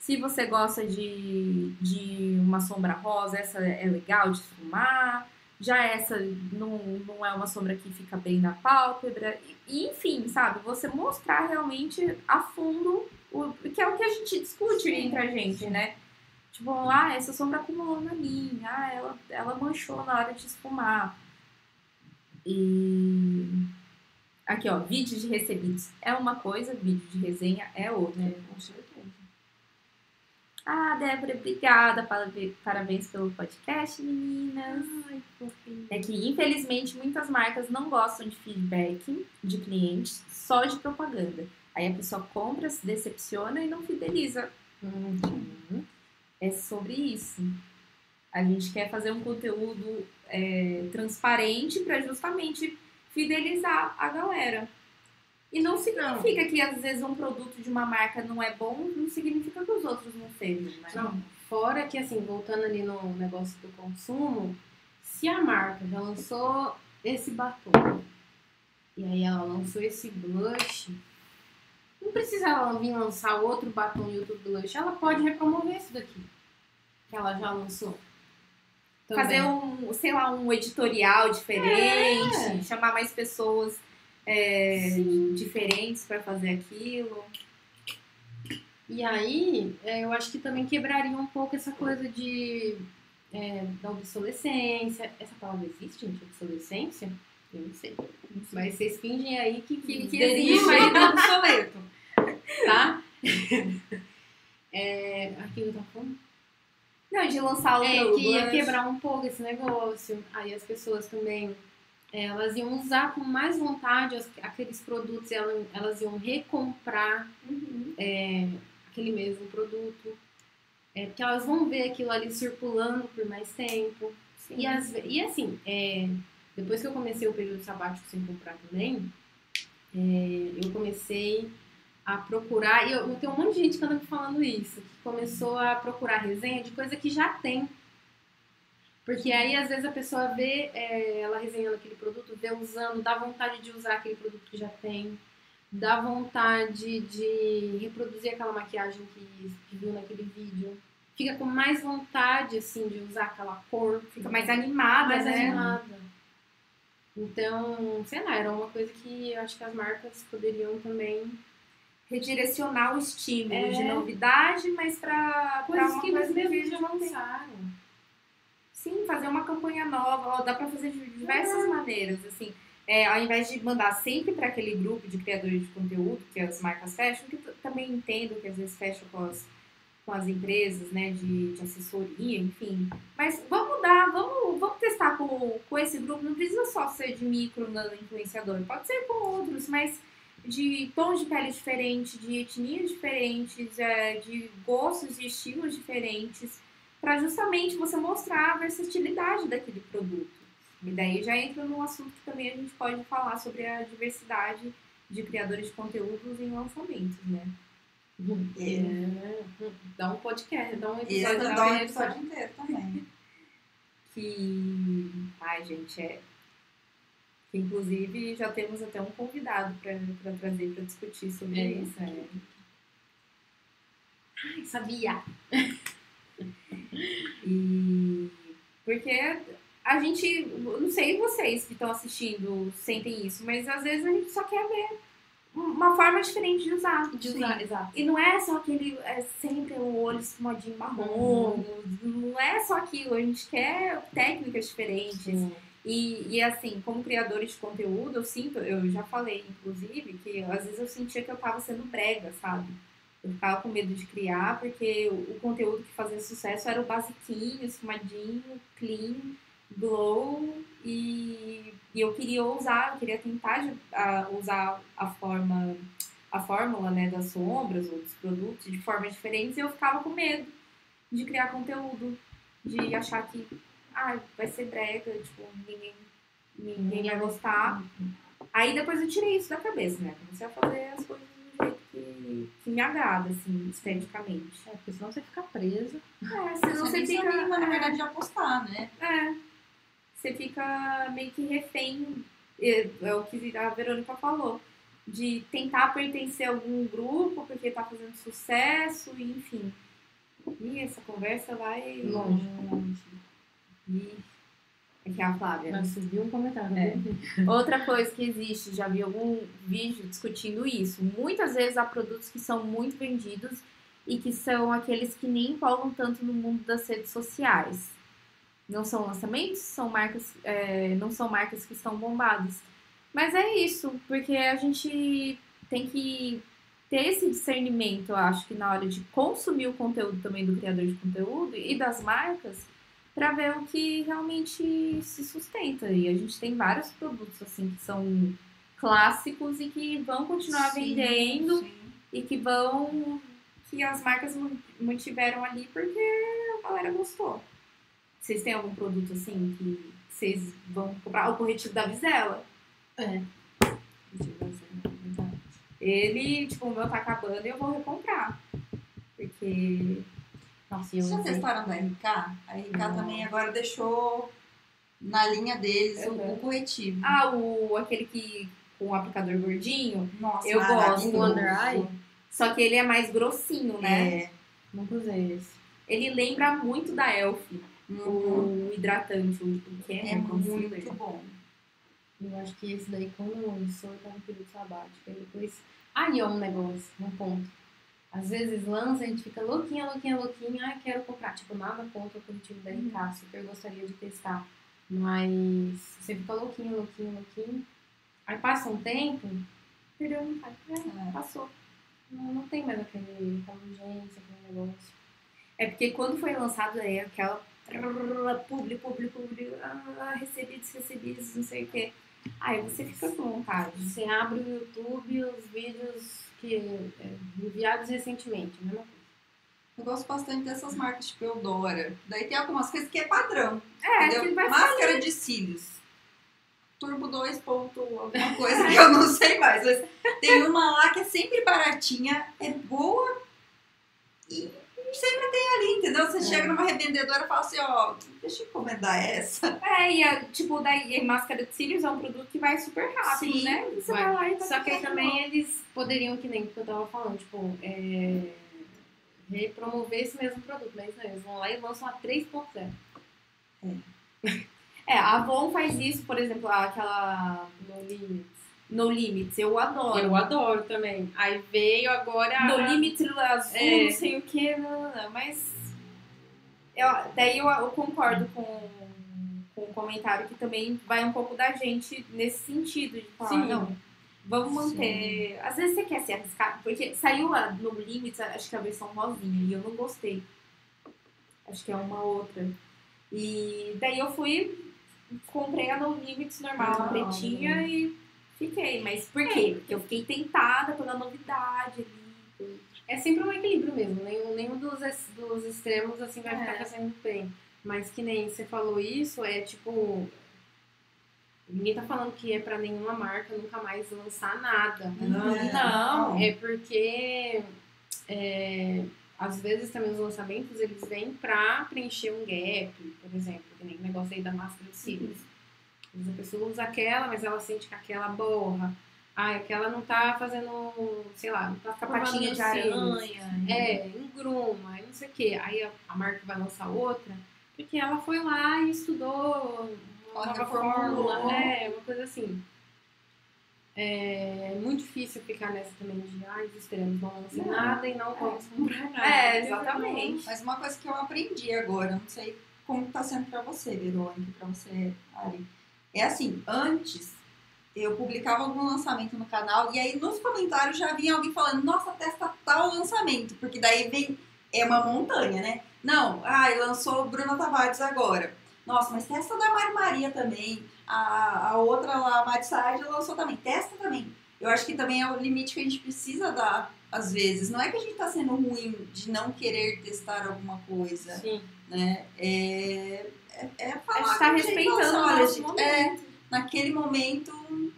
Se você gosta de, de uma sombra rosa, essa é legal de esfumar. Já essa não, não é uma sombra que fica bem na pálpebra. E, enfim, sabe? Você mostrar realmente a fundo o que é o que a gente discute entre a gente, né? Tipo, ah, essa sombra acumulou na linha, ah, ela, ela manchou na hora de esfumar. E. Aqui, ó, vídeo de recebidos é uma coisa, vídeo de resenha é outra. É, com certeza. Ah, Débora, obrigada. Parabéns pelo podcast, meninas. Ai, fofinho. É que, infelizmente, muitas marcas não gostam de feedback de clientes, só de propaganda. Aí a pessoa compra, se decepciona e não fideliza. Uhum. É sobre isso. A gente quer fazer um conteúdo é, transparente para justamente fidelizar a galera. E não significa que às vezes um produto de uma marca não é bom, não significa que os outros não sejam, né? Não, fora que assim, voltando ali no negócio do consumo, se a marca já lançou esse batom e aí ela lançou esse blush, não precisa ela vir lançar outro batom e outro blush, ela pode repromover esse daqui que ela já lançou. Fazer um, sei lá, um editorial diferente, É. chamar mais pessoas é, diferentes para fazer aquilo. E aí, é, eu acho que também quebraria um pouco essa coisa de é, da obsolescência. Essa palavra existe, gente? Obsolescência? Eu não sei. Mas vocês fingem aí que, Que, que existe aí do obsoleto. tá? é, aqui tava falando? Não, de lançar o É, que ia quebrar um pouco esse negócio. Aí as pessoas também, é, elas iam usar com mais vontade aqueles produtos, elas, elas iam recomprar Uhum. é, aquele mesmo produto. É, porque elas vão ver aquilo ali circulando por mais tempo. Sim. E, as, e assim, é, depois que eu comecei o período sabático sem comprar também, é, eu comecei a procurar, e eu, eu tenho um monte de gente que anda me falando isso, que começou a procurar resenha de coisa que já tem. Porque aí, às vezes, a pessoa vê é, ela resenhando aquele produto, vê usando, dá vontade de usar aquele produto que já tem, dá vontade de reproduzir aquela maquiagem que, que viu naquele vídeo. Fica com mais vontade, assim, de usar aquela cor. Fica mais animada, mais né? animada. Então, sei lá, era uma coisa que eu acho que as marcas poderiam também. Redirecionar o estímulo É. de novidade, mas pra, pra Coisas uma que coisa eles mesmos. Sim, fazer uma campanha nova, ó, dá pra fazer de diversas maneiras, assim. É, ao invés de mandar sempre para aquele grupo de criadores de conteúdo, que as marcas fecham, que eu também entendo que às vezes fecham com as, com as empresas, né, de, de assessoria, enfim. Mas vamos mudar, vamos, vamos testar com, com esse grupo, não precisa só ser de micro nano influenciador, pode ser com outros, mas de tons de pele diferentes, de etnias diferentes, é, de gostos e estilos diferentes, para justamente você mostrar a versatilidade daquele produto. E daí já entra num assunto que também a gente pode falar sobre a diversidade de criadores de conteúdos em lançamentos, né? É, dá um podcast, dá um episódio. dá um episódio inteiro também. Que. Ai, gente, é. Que inclusive já temos até um convidado para trazer para discutir sobre É. isso. né? Ai, sabia. E porque a gente, não sei vocês que estão assistindo sentem isso, mas às vezes a gente só quer ver uma forma diferente de usar. De usar, exato. E não é só aquele, é sempre o olho espumadinho marrom, não é só aquilo, a gente quer técnicas diferentes. E, e assim, como criadores de conteúdo, eu sinto, eu já falei, inclusive, que às vezes eu sentia que eu tava sendo brega, sabe? Eu ficava com medo de criar, porque o, o conteúdo que fazia sucesso era o basiquinho, esfumadinho, clean, glow, e, e eu queria usar, eu queria tentar de- a- usar a forma, a fórmula né, das sombras ou dos produtos de formas diferentes, e eu ficava com medo de criar conteúdo, de achar que ah, vai ser brega, tipo, ninguém, ninguém vai gostar. Aí depois eu tirei isso da cabeça, né? Comecei a fazer as coisas que, que me agrada, assim, esteticamente. É, porque senão você fica presa. É, senão Você você fica. anima, na é, verdade, de apostar, né? é, você fica meio que refém, é, é o que a Verônica falou, de tentar pertencer a algum grupo porque tá fazendo sucesso, e enfim. E essa conversa vai Longe. E aqui é a Flávia. Mas viu um comentário, É. né? Outra coisa que existe, já vi algum vídeo discutindo isso. Muitas vezes há produtos que são muito vendidos e que são aqueles que nem empolgam tanto no mundo das redes sociais. Não são lançamentos, são marcas, é, não são marcas que estão bombadas. Mas é isso, porque a gente tem que ter esse discernimento, eu acho que na hora de consumir o conteúdo também do criador de conteúdo e das marcas, para ver o que realmente se sustenta. E a gente tem vários produtos assim que são clássicos e que vão continuar Sim, vendendo sim. e que vão que as marcas man- mantiveram ali porque a galera gostou. Vocês têm algum produto assim que vocês vão comprar? O corretivo da Visela. É. Ele, tipo, o meu tá acabando e eu vou recomprar. Porque. Nossa, eu Vocês já testaram da RK? A RK Não. também agora deixou na linha deles o- Uhum. o corretivo. Ah, o, aquele que. com o aplicador gordinho. Nossa, eu gosto. O Under Eye? Só que ele é mais grossinho, né? É. Nunca usei esse. Ele lembra muito da Elf, Uhum. o hidratante, o, que É é, muito bom. Eu acho que esse daí, quando lançou, eu tava no período sabático. Aí depois. Aí é um negócio, um ponto. Às vezes lança, a gente fica louquinha, louquinha, louquinha. Ai, quero comprar. Tipo, nada contra o coletivo da RK, super gostaria de testar. Mas você fica louquinha, louquinha, louquinha. Aí passa um tempo, Perdeu um cara. É, É. passou. não, não tem mais aquele, aquela urgência, aquele negócio. É porque quando foi lançado é aquela publi, publi, publi, ah, recebidos, recebidos, não sei o quê. Aí você fica com vontade. Você abre o YouTube, os vídeos que é, enviados recentemente, a mesma coisa. Eu gosto bastante dessas marcas, tipo Eudora. Daí tem algumas coisas que é padrão. É, entendeu? que vai Máscara de cílios. Turbo 2 ponto alguma coisa que eu não sei mais. Mas tem uma lá que é sempre baratinha, é boa e sempre tem ali, entendeu? Você É. chega numa revendedora e fala assim, ó, deixa eu encomendar essa. É, e a, tipo, daí a máscara de cílios é um produto que vai super rápido, Sim, né? Você vai. vai lá e tá Só que aí também bom. eles poderiam, que nem o que eu tava falando, tipo, é, repromover esse mesmo produto, mas não, eles vão lá e lançam a 3.0. É, a Avon faz isso, por exemplo, aquela No Limits. No Limits, eu adoro. Eu adoro também. Aí veio agora. No a- Limits azul, É. não sei o que, não, não, não, mas. Eu, daí eu, eu concordo com, com o comentário que também vai um pouco da gente nesse sentido, de falar, Sim. não, vamos manter. Às vezes você quer se arriscar, porque saiu a, no Limits, acho que a versão rosinha, e eu não gostei. Acho que é uma outra. E daí eu fui, comprei a No Limits normal, Ah, pretinha, e fiquei. Mas por quê? Porque eu fiquei tentada pela novidade ali. É sempre um equilíbrio mesmo. Nenhum, nenhum dos, dos extremos assim vai É. ficar fazendo bem. Mas que nem você falou isso, é tipo. Ninguém tá falando que é pra nenhuma marca nunca mais lançar nada. Não, É, não. É porque é, às vezes também os lançamentos eles vêm pra preencher um gap, por exemplo, que nem o negócio aí da máscara de cílios. Às vezes a pessoa usa aquela, mas ela sente que aquela borra. Ah, aquela não tá fazendo, sei lá, não tá Com a patinha de aranha. É, engruma, não sei o quê. Aí a, a marca vai lançar outra, porque ela foi lá e estudou uma Ela nova reformulou. fórmula. É, uma coisa assim. É muito difícil ficar nessa também de, ai, os extremos não lançam Não. nada e não vamos comprar nada. É, exatamente. Mas uma coisa que eu aprendi agora, não sei como tá sendo pra você, Verônica, pra você, Ari. É assim, antes eu publicava algum lançamento no canal e aí nos comentários já vinha alguém falando, nossa, testa tal lançamento, porque daí vem, é uma montanha, né? Não, ai, lançou Bruna Tavares agora. Nossa, mas testa da Mari Maria também. A, a outra lá, a Mari Saad, lançou também. Testa também. Eu acho que também é o limite que a gente precisa dar, às vezes. Não é que a gente tá sendo ruim de não querer testar alguma coisa, Sim. né? É, é, é A falar gente tá com gente, respeitando nossa, o olha, nosso momento. é, naquele momento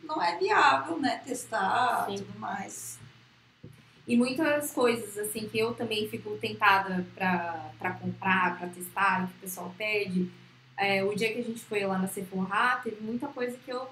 não é viável, né? Testar Sim. tudo mais. E muitas coisas, assim, que eu também fico tentada pra, pra comprar, pra testar, que o pessoal pede. É, o dia que a gente foi lá na Sephora, teve muita coisa que eu...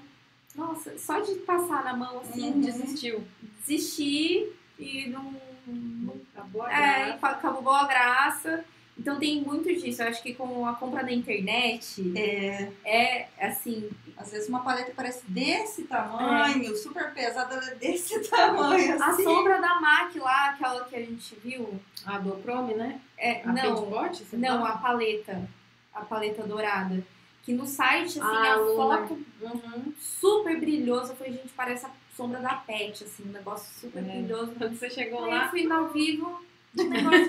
Nossa, só de passar na mão, assim, Uhum. Desistiu. desisti e não... não Acabou a é, graça. e acabou a graça. Então tem muito disso. Eu acho que com a compra da internet, É, é, assim, às vezes uma paleta parece desse tamanho, super pesada, ela é desse tamanho, a assim. sombra da MAC lá, aquela que a gente viu, A do Chrome, né? é, A não, Paint Pot, você Não, fala? a paleta. A paleta dourada. Que no site, assim, Ah, a foto Uhum. super brilhosa. Eu falei, gente, parece a sombra da pet, assim, um negócio super É. brilhoso. Quando você chegou Aí eu lá, fui no ao vivo, o negócio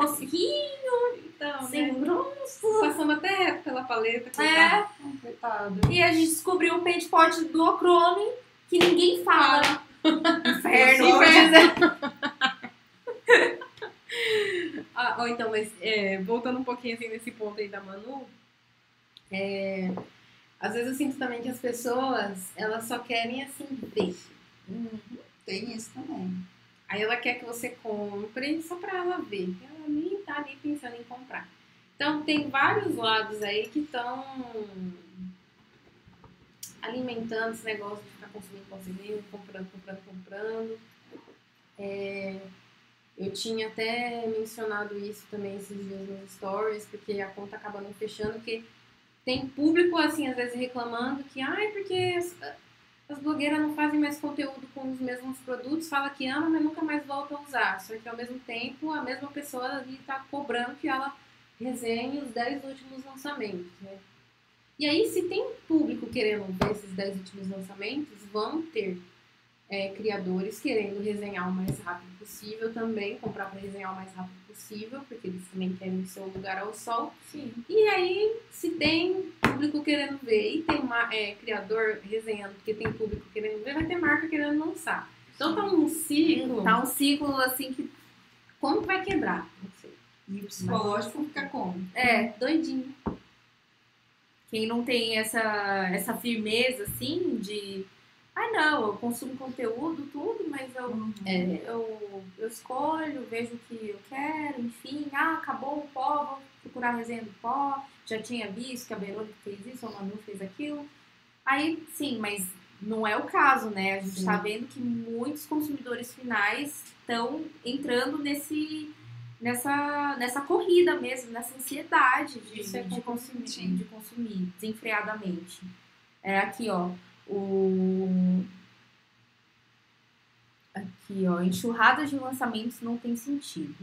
fosquinho, então, sem né? grosso. Passando até pela paleta. É, coitado. E a gente descobriu o paint pot do Ochrome, que ninguém fala. Inferno. Inferno. Ah, ó, então, mas é, voltando um pouquinho assim nesse ponto aí da Manu, é, às vezes eu sinto também que as pessoas, elas só querem assim, ver. Uhum. Tem isso também. Aí ela quer que você compre só pra ela ver. Nem tá ali pensando em comprar. Então tem vários lados aí que estão alimentando esse negócio de ficar consumindo, consumindo, comprando, comprando, comprando. É, eu tinha até mencionado isso também esses dias nos stories, porque a conta acaba não fechando, porque tem público assim, às vezes reclamando que, ai, porque as, as blogueiras não fazem mais conteúdo com os mesmos produtos, fala que ama, mas nunca mais volta a usar. Só que ao mesmo tempo a mesma pessoa ali tá cobrando que ela resenhe os 10 últimos lançamentos, né? E aí, se tem público querendo ver esses 10 últimos lançamentos, vão ter é, criadores querendo resenhar o mais rápido possível também, comprar para resenhar o mais rápido possível, porque eles também querem o seu lugar ao sol. Sim. E aí, se tem público querendo ver e tem uma, é, criador resenhando porque tem público querendo ver, vai ter marca querendo lançar. Então tá um ciclo. Tá um ciclo assim que. Como que vai quebrar? Não sei. E o psicológico fica como? É, Doidinho. quem não tem essa, essa firmeza assim de. Ah, não, eu consumo conteúdo, tudo, mas eu É. eu, eu escolho, vejo o que eu quero, enfim, ah, acabou o pó, vou procurar a resenha do pó, já tinha visto que a Verônica fez isso, a Manu fez aquilo. Aí, sim, mas não é o caso, né? A gente Sim. tá vendo que muitos consumidores finais estão entrando nesse, nessa, nessa corrida mesmo, nessa ansiedade de, é de, consumir, Sim. de consumir desenfreadamente. É aqui, ó, o Aqui, ó, enxurrada de lançamentos não tem sentido.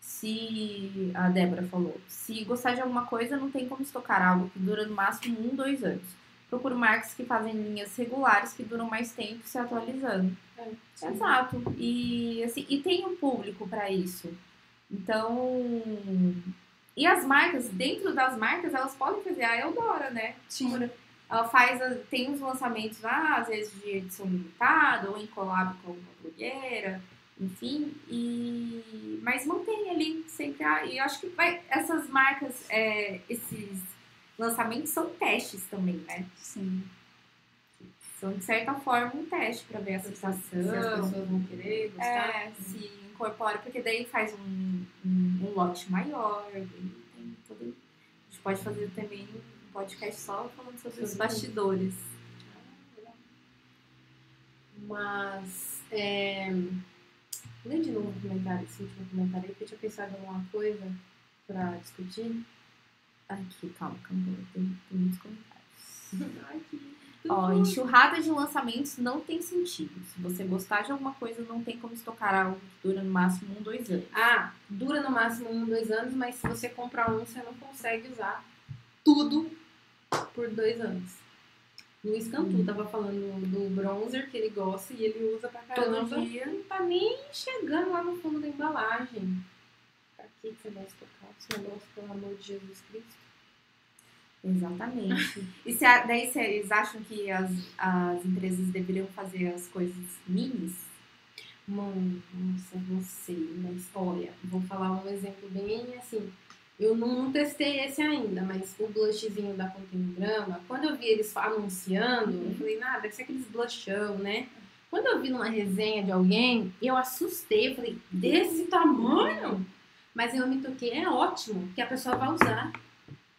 Se a Débora falou, se gostar de alguma coisa, não tem como estocar algo que dura no máximo um, dois anos. Procuro marcas que fazem linhas regulares que duram mais tempo se atualizando. Exato. E, assim, e tem um público para isso. Então. E as marcas, dentro das marcas, elas podem fazer a Eudora, né? Sim. Ela faz, tem uns lançamentos lá, às vezes de edição limitada, ou em collab com alguma blogueira, enfim, e... mas mantém ali sempre a... E eu acho que vai, essas marcas, é, esses lançamentos são testes também, né? Sim. São, de certa forma, um teste para ver a Se as pessoas vão querer gostar. É, se incorpora, porque daí faz um, um, um lote maior, tem todo... A gente pode fazer também podcast só falando sobre os bastidores. Mas, é... lê de novo o comentário, esse último comentário aí, que eu tinha pensado em alguma coisa pra discutir. Aqui, calma, calma, tem, tem muitos comentários. Ai, que... Ó, enxurrada de lançamentos não tem sentido. Se você gostar de alguma coisa, não tem como estocar algo que dura no máximo um, dois anos. Ah, dura no máximo um, dois anos, mas se você comprar um, você não consegue usar tudo por dois anos. Luiz Cantu tava falando do bronzer que ele gosta e ele usa pra caramba. Todo dia. Não tá nem chegando lá no fundo da embalagem. Pra que você vai estocar esse negócio, pelo amor de Jesus Cristo? Exatamente. e se daí vocês acham que as, as empresas deveriam fazer as coisas minis? Mano, nossa, não sei, mas olha, vou falar um exemplo bem assim. Eu não, não testei esse ainda, mas o blushzinho da Contemporama, quando eu vi eles anunciando, eu falei, nada, deve ser aqueles blushão, né? Quando eu vi numa resenha de alguém, eu assustei, eu falei, desse tamanho? Mas eu me toquei, é ótimo, que a pessoa vai usar.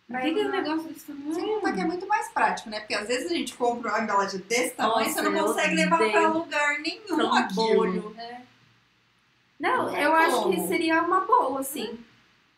Que aquele negócio desse tamanho? Sem contar que é muito mais prático, né? Porque às vezes a gente compra uma embalagem desse tamanho e você não consegue levar pra odeio. lugar nenhum um aquilo. bolho. É. Não, Não eu acho que seria uma boa, assim.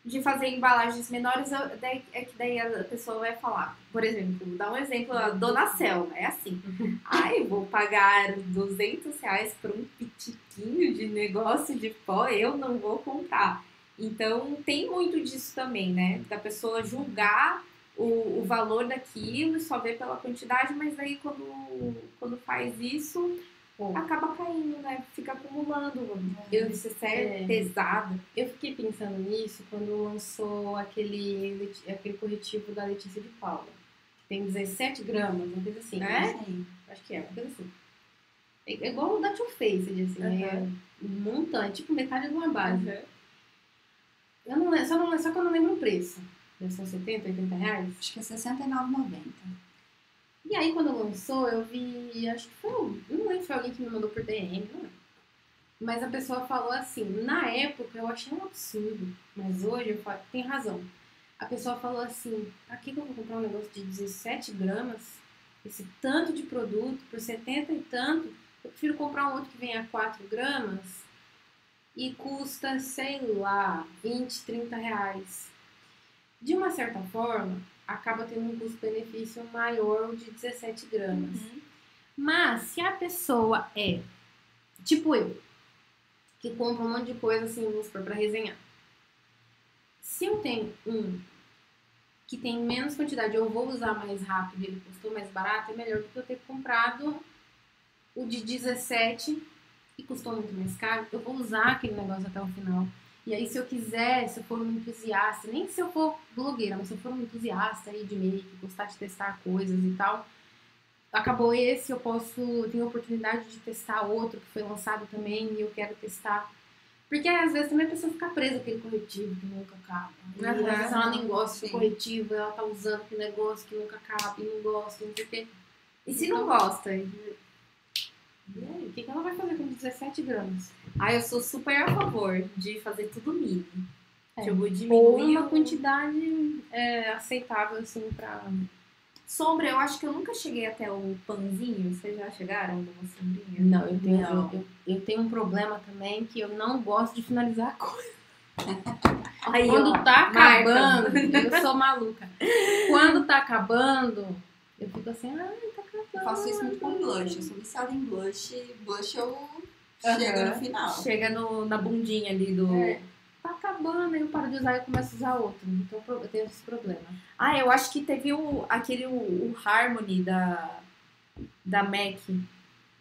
De fazer embalagens menores, é que daí a pessoa vai falar. Por exemplo, dá um exemplo, a Dona Selma, é assim. Ai, vou pagar 200 reais por um pitiquinho de negócio de pó, eu não vou comprar. Então, tem muito disso também, né? Da pessoa julgar o, o valor daquilo, só vê pela quantidade, mas aí quando, quando faz isso, Pô. acaba caindo, né? Fica acumulando. Isso é, é. pesado. Eu fiquei pensando nisso quando lançou aquele, aquele corretivo da Letícia de Paula. Tem 17 gramas, uma coisa assim. É? Sim. Acho que é, uma coisa assim. É é igual o da Too Faced, assim. É Uhum. um montante, tipo metade de uma base. Eu não, só, não, só que eu não lembro o preço. Deve ser uns 70, 80 reais. Acho que é R$69,90. E aí, quando lançou, eu vi. Acho que foi. Não lembro foi alguém que me mandou por DM, não lembro. Mas a pessoa falou assim: na época eu achei um absurdo, mas hoje eu falo, tem razão. A pessoa falou assim: pra que eu vou comprar um negócio de 17 gramas, esse tanto de produto, por 70 e tanto? Eu prefiro comprar um outro que venha a 4 gramas e custa, sei lá, 20, 30 reais. De uma certa forma, acaba tendo um custo-benefício maior o de 17 gramas. Mas se a pessoa é tipo eu, que compra um monte de coisa assim, vamos supor, pra resenhar. Se eu tenho um que tem menos quantidade, eu vou usar mais rápido e ele custou mais barato, é melhor do que eu ter comprado o de 17 e custou muito mais caro. Eu vou usar aquele negócio até o final. E aí, se eu quiser, se eu for um entusiasta, nem se eu for blogueira, mas se eu for um entusiasta aí de make, gostar de testar coisas e tal, acabou esse, eu posso, eu tenho a oportunidade de testar outro que foi lançado também e eu quero testar. Porque às vezes também a pessoa fica presa aquele corretivo que nunca acaba. E às Aham, vezes ela nem gosta do corretivo, ela tá usando aquele negócio que nunca acaba e não gosta, não sei o quê. E se não gosta? E aí, o que, que ela vai fazer com 17 gramas? Ah, eu sou super a favor de fazer tudo mini. É. Tipo, diminuir uma quantidade é, aceitável, assim, pra. Sombra, eu acho que eu nunca cheguei até o panzinho. Vocês já chegaram numa sombrinha? Não, eu tenho, Não. Eu, eu tenho um problema também que eu não gosto de finalizar a coisa. Aí, Quando ó, tá acabando, eu sou maluca. Quando tá acabando, eu fico assim, ai, tá acabando. Eu faço isso muito com blush. Eu sou viciada em blush. Blush eu Aham. chego no final. Chega no, na bundinha ali do. É. Tá acabando, aí eu paro de usar e começo a usar outro. Então eu tenho esse problema. Ah, eu acho que teve o, aquele o, o Harmony da, da MAC.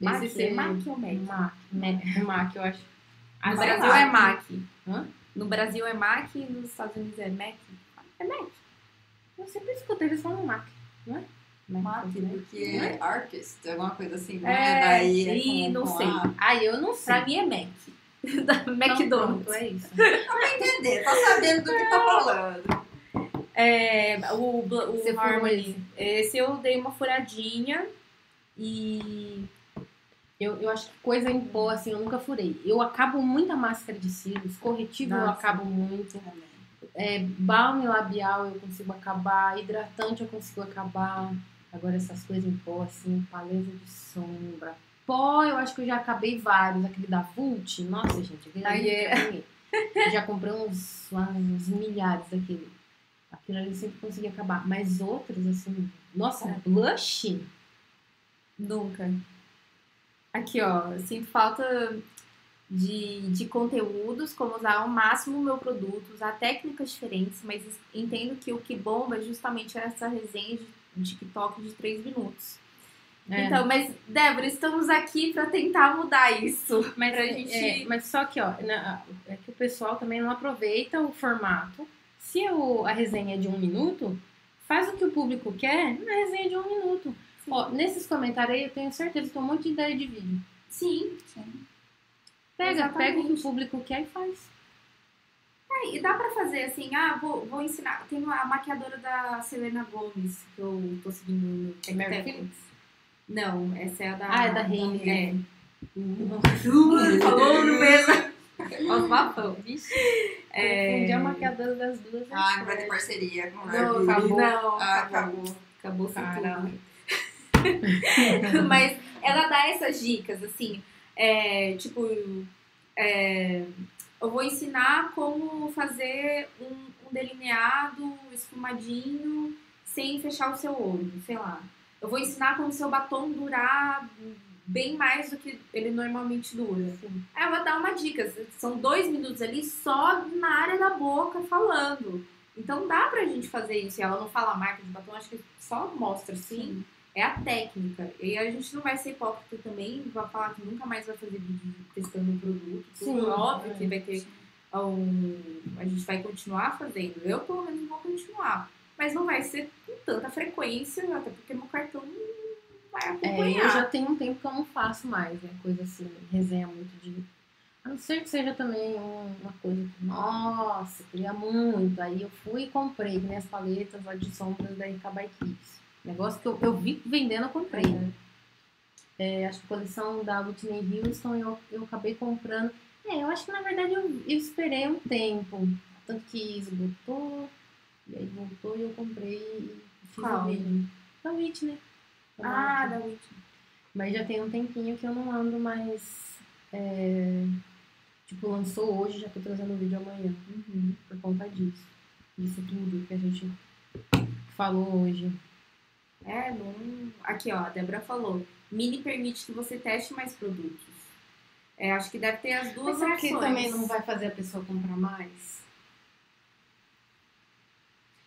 Mac, Esse é. Mac ou Mac? Mac, Mac, Mac, eu acho. No Brasil Mac. é Mac. Hã? No Brasil é Mac e nos Estados Unidos é Mac. É Mac. Eu sempre escutei eles falando Mac, não é? Né? porque Não é artist, alguma coisa assim, não É, é? Daí é e com- não com sei. A. Ah, eu não sei. Pra mim é Mac. da McDonald's. pronto, é isso. Entender, tá sabendo do que tá falando. É, o, o Você Harmony. Esse eu dei uma furadinha e. Eu, eu acho que coisa em pó, assim, eu nunca furei. Eu acabo muita máscara de cílios, corretivo eu Nossa. acabo muito. É, balme labial eu consigo acabar, hidratante eu consigo acabar. Agora essas coisas em pó, assim, paleta de sombra. Pó, eu acho que eu já acabei vários. Aquele da Vult, nossa, gente, aquele ali Aí é. já comprei uns, uns milhares daquele. Aquilo ali eu sempre consegui acabar. Mas outros, assim, nossa, É. blush? Nunca. Aqui, ó. Sinto falta de, de conteúdos, como usar ao máximo o meu produto, usar técnicas diferentes, mas entendo que o que bomba é justamente essa resenha de, de TikTok de 3 minutos. É. Então, mas, Débora, estamos aqui pra tentar mudar isso. Mas, é, gente- é, mas só que, ó, na- é que o pessoal também não aproveita o formato. Se o- a resenha é de um minuto, faz o que o público quer na resenha de um minuto. Ó, nesses comentários aí eu tenho certeza que tem um monte de ideia de vídeo. Sim. Pega, pega o que o Exatamente. público quer e faz. É, e dá pra fazer assim, ah, vou, vou ensinar. Tem a maquiadora da Selena Gomes, que eu tô seguindo no Mary. Phillips? Não, essa é a da. Ah, é da Hailey. É. Falou no mesmo. Os bafão. É... É... a maquiadora das duas. é Ah, não vai ter parceria com Não, acabou. Não, Ah, acabou. acabou. Acabou sem Caralho. tudo. Mas ela dá essas dicas, assim, é, tipo, é, eu vou ensinar como fazer um, um delineado esfumadinho sem fechar o seu olho, sei lá. Eu vou ensinar como seu batom durar bem mais do que ele normalmente dura. Sim. Aí eu vou dar uma dica. São dois minutos ali só na área da boca falando. Então dá pra gente fazer isso. E ela não fala a marca de batom, acho que só mostra, assim. É a técnica. E a gente não vai ser hipócrita também, vai falar que nunca mais vai fazer vídeo testando um produto. Sim, óbvio é. que vai ter um. A gente vai continuar fazendo. Eu, pelo menos, vou continuar. Mas não vai ser com tanta frequência, até porque meu cartão não vai É, acompanhar. eu já tenho um tempo que eu não faço mais, né? Coisa assim, resenha muito de. A não ser que seja também um- uma coisa que, nossa, queria muito. Aí eu fui e comprei, né, as paletas lá de sombras da RK by Kids. Negócio que eu, eu vi vendendo, eu comprei, né? É, acho que a coleção da Whitney Houston eu, eu acabei comprando. É, eu acho que na verdade eu, eu esperei um tempo. Tanto que esgotou, e aí voltou e eu comprei e fiz Qual? o vídeo. Da Whitney. da Ah, marca. da Whitney. Mas já tem um tempinho que eu não ando mais. é, Tipo, lançou hoje, já tô trazendo o vídeo amanhã. Uhum. Por conta disso. Disso tudo que a gente falou hoje. É, não... Aqui, ó, a Débora falou. Mini permite que você teste mais produtos. É, acho que deve ter as duas Mas será opções. que também não vai fazer a pessoa comprar mais?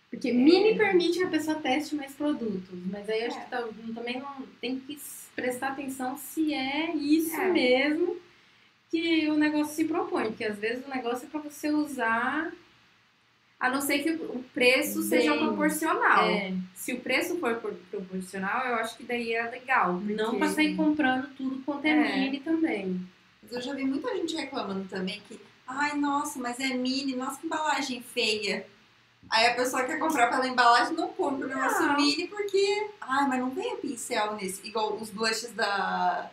Porque mini permite que a pessoa teste mais produtos, mas aí eu acho É. que tá- também não tem que prestar atenção se é isso É. mesmo que o negócio se propõe, porque às vezes o negócio é para você usar A não ser que o preço Bem, seja proporcional. é, Se o preço for por- proporcional, eu acho que daí é legal. não porque- para sair comprando tudo quanto é, É. mini também. Mas eu já vi muita gente reclamando também que, ai, nossa, mas é mini, nossa, que embalagem feia. Aí a pessoa quer comprar pela embalagem, não compra o negócio Não. mini porque, ai, mas não vem o pincel nesse. Igual os blushes da,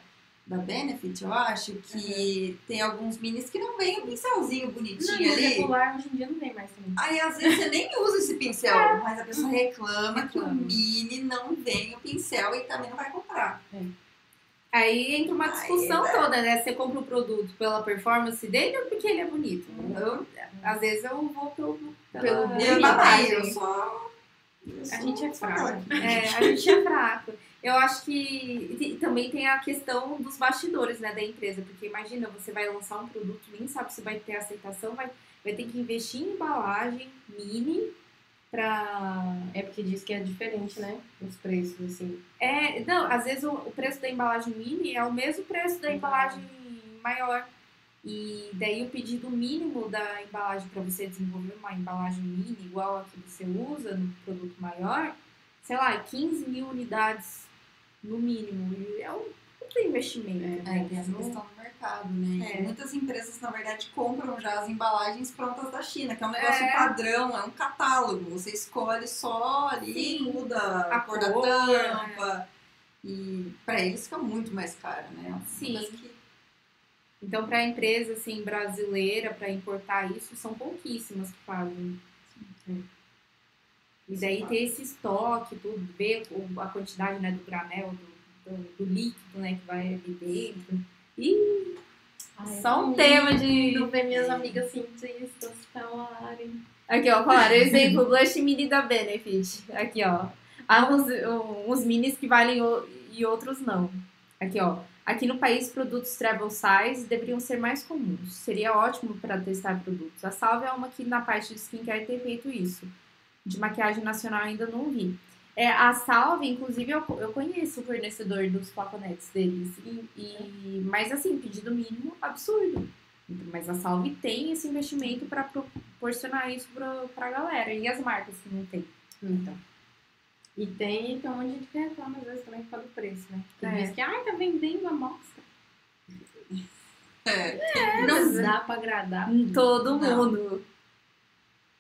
da Benefit, eu acho, que tem alguns minis que não vem o pincelzinho Não, bonitinho e o ali. regular hoje em dia não tem mais também. Aí às vezes você nem usa esse pincel, mas a pessoa reclama que o mini não vem o pincel e também não vai comprar. Aí entra uma Aí, discussão né? toda, né? Você compra o produto pela performance dele ou porque ele é bonito? Uhum. Eu, às vezes eu vou pelo, Pelo pela bonito. Eu eu só. eu A gente é sou fraca. aquela. É, a gente é fraco. Eu acho que também tem a questão dos bastidores, né, da empresa, porque imagina, você vai lançar um produto, nem sabe se vai ter aceitação, vai, vai ter que investir em embalagem mini pra... É porque diz que é diferente, né? Os preços, assim. É, não, às vezes o, o preço da embalagem mini é o mesmo preço da embalagem maior. E daí o pedido mínimo da embalagem para você desenvolver uma embalagem mini igual a que você usa no produto maior, sei lá, 15 mil unidades no mínimo. E é um puta investimento. É, né? tem essa Não- questão do mercado, né? É. Muitas empresas, na verdade, compram já as embalagens prontas da China, que é um negócio É. padrão, é um catálogo. Você escolhe só ali, Sim. muda A cor da cor, tampa. E pra eles fica muito mais caro, né? Uma Sim. que- Então, para a empresa assim, brasileira, para importar isso, são pouquíssimas que fazem. E daí ter esse estoque, tudo, ver a quantidade né, do granel, do, do, do líquido né, que vai ali dentro. E Ai, só um tema de. Não ver minhas amigas cientistas falarem. Aqui, ó, falaram, exemplo, blush mini da Benefit. Aqui, ó. Há uns, uns minis que valem o- e outros não. Aqui, ó. Aqui no país, produtos travel size deveriam ser mais comuns. Seria ótimo para testar produtos. A Salve é uma que na parte de skincare tem feito isso. De maquiagem nacional ainda não vi. É, a Salve, inclusive, eu, eu conheço o fornecedor dos flaconetes deles. E, e- mas assim, pedido mínimo absurdo. Então, Mas a Salve tem esse investimento para proporcionar isso pra, pra galera. E as marcas que não tem. Então. E tem, tem um monte de gente que reclama às vezes também por causa do preço, né? Que É. diz que, ai, tá vendendo amostra. É, Não mas- dá pra agradar. Todo Não. mundo.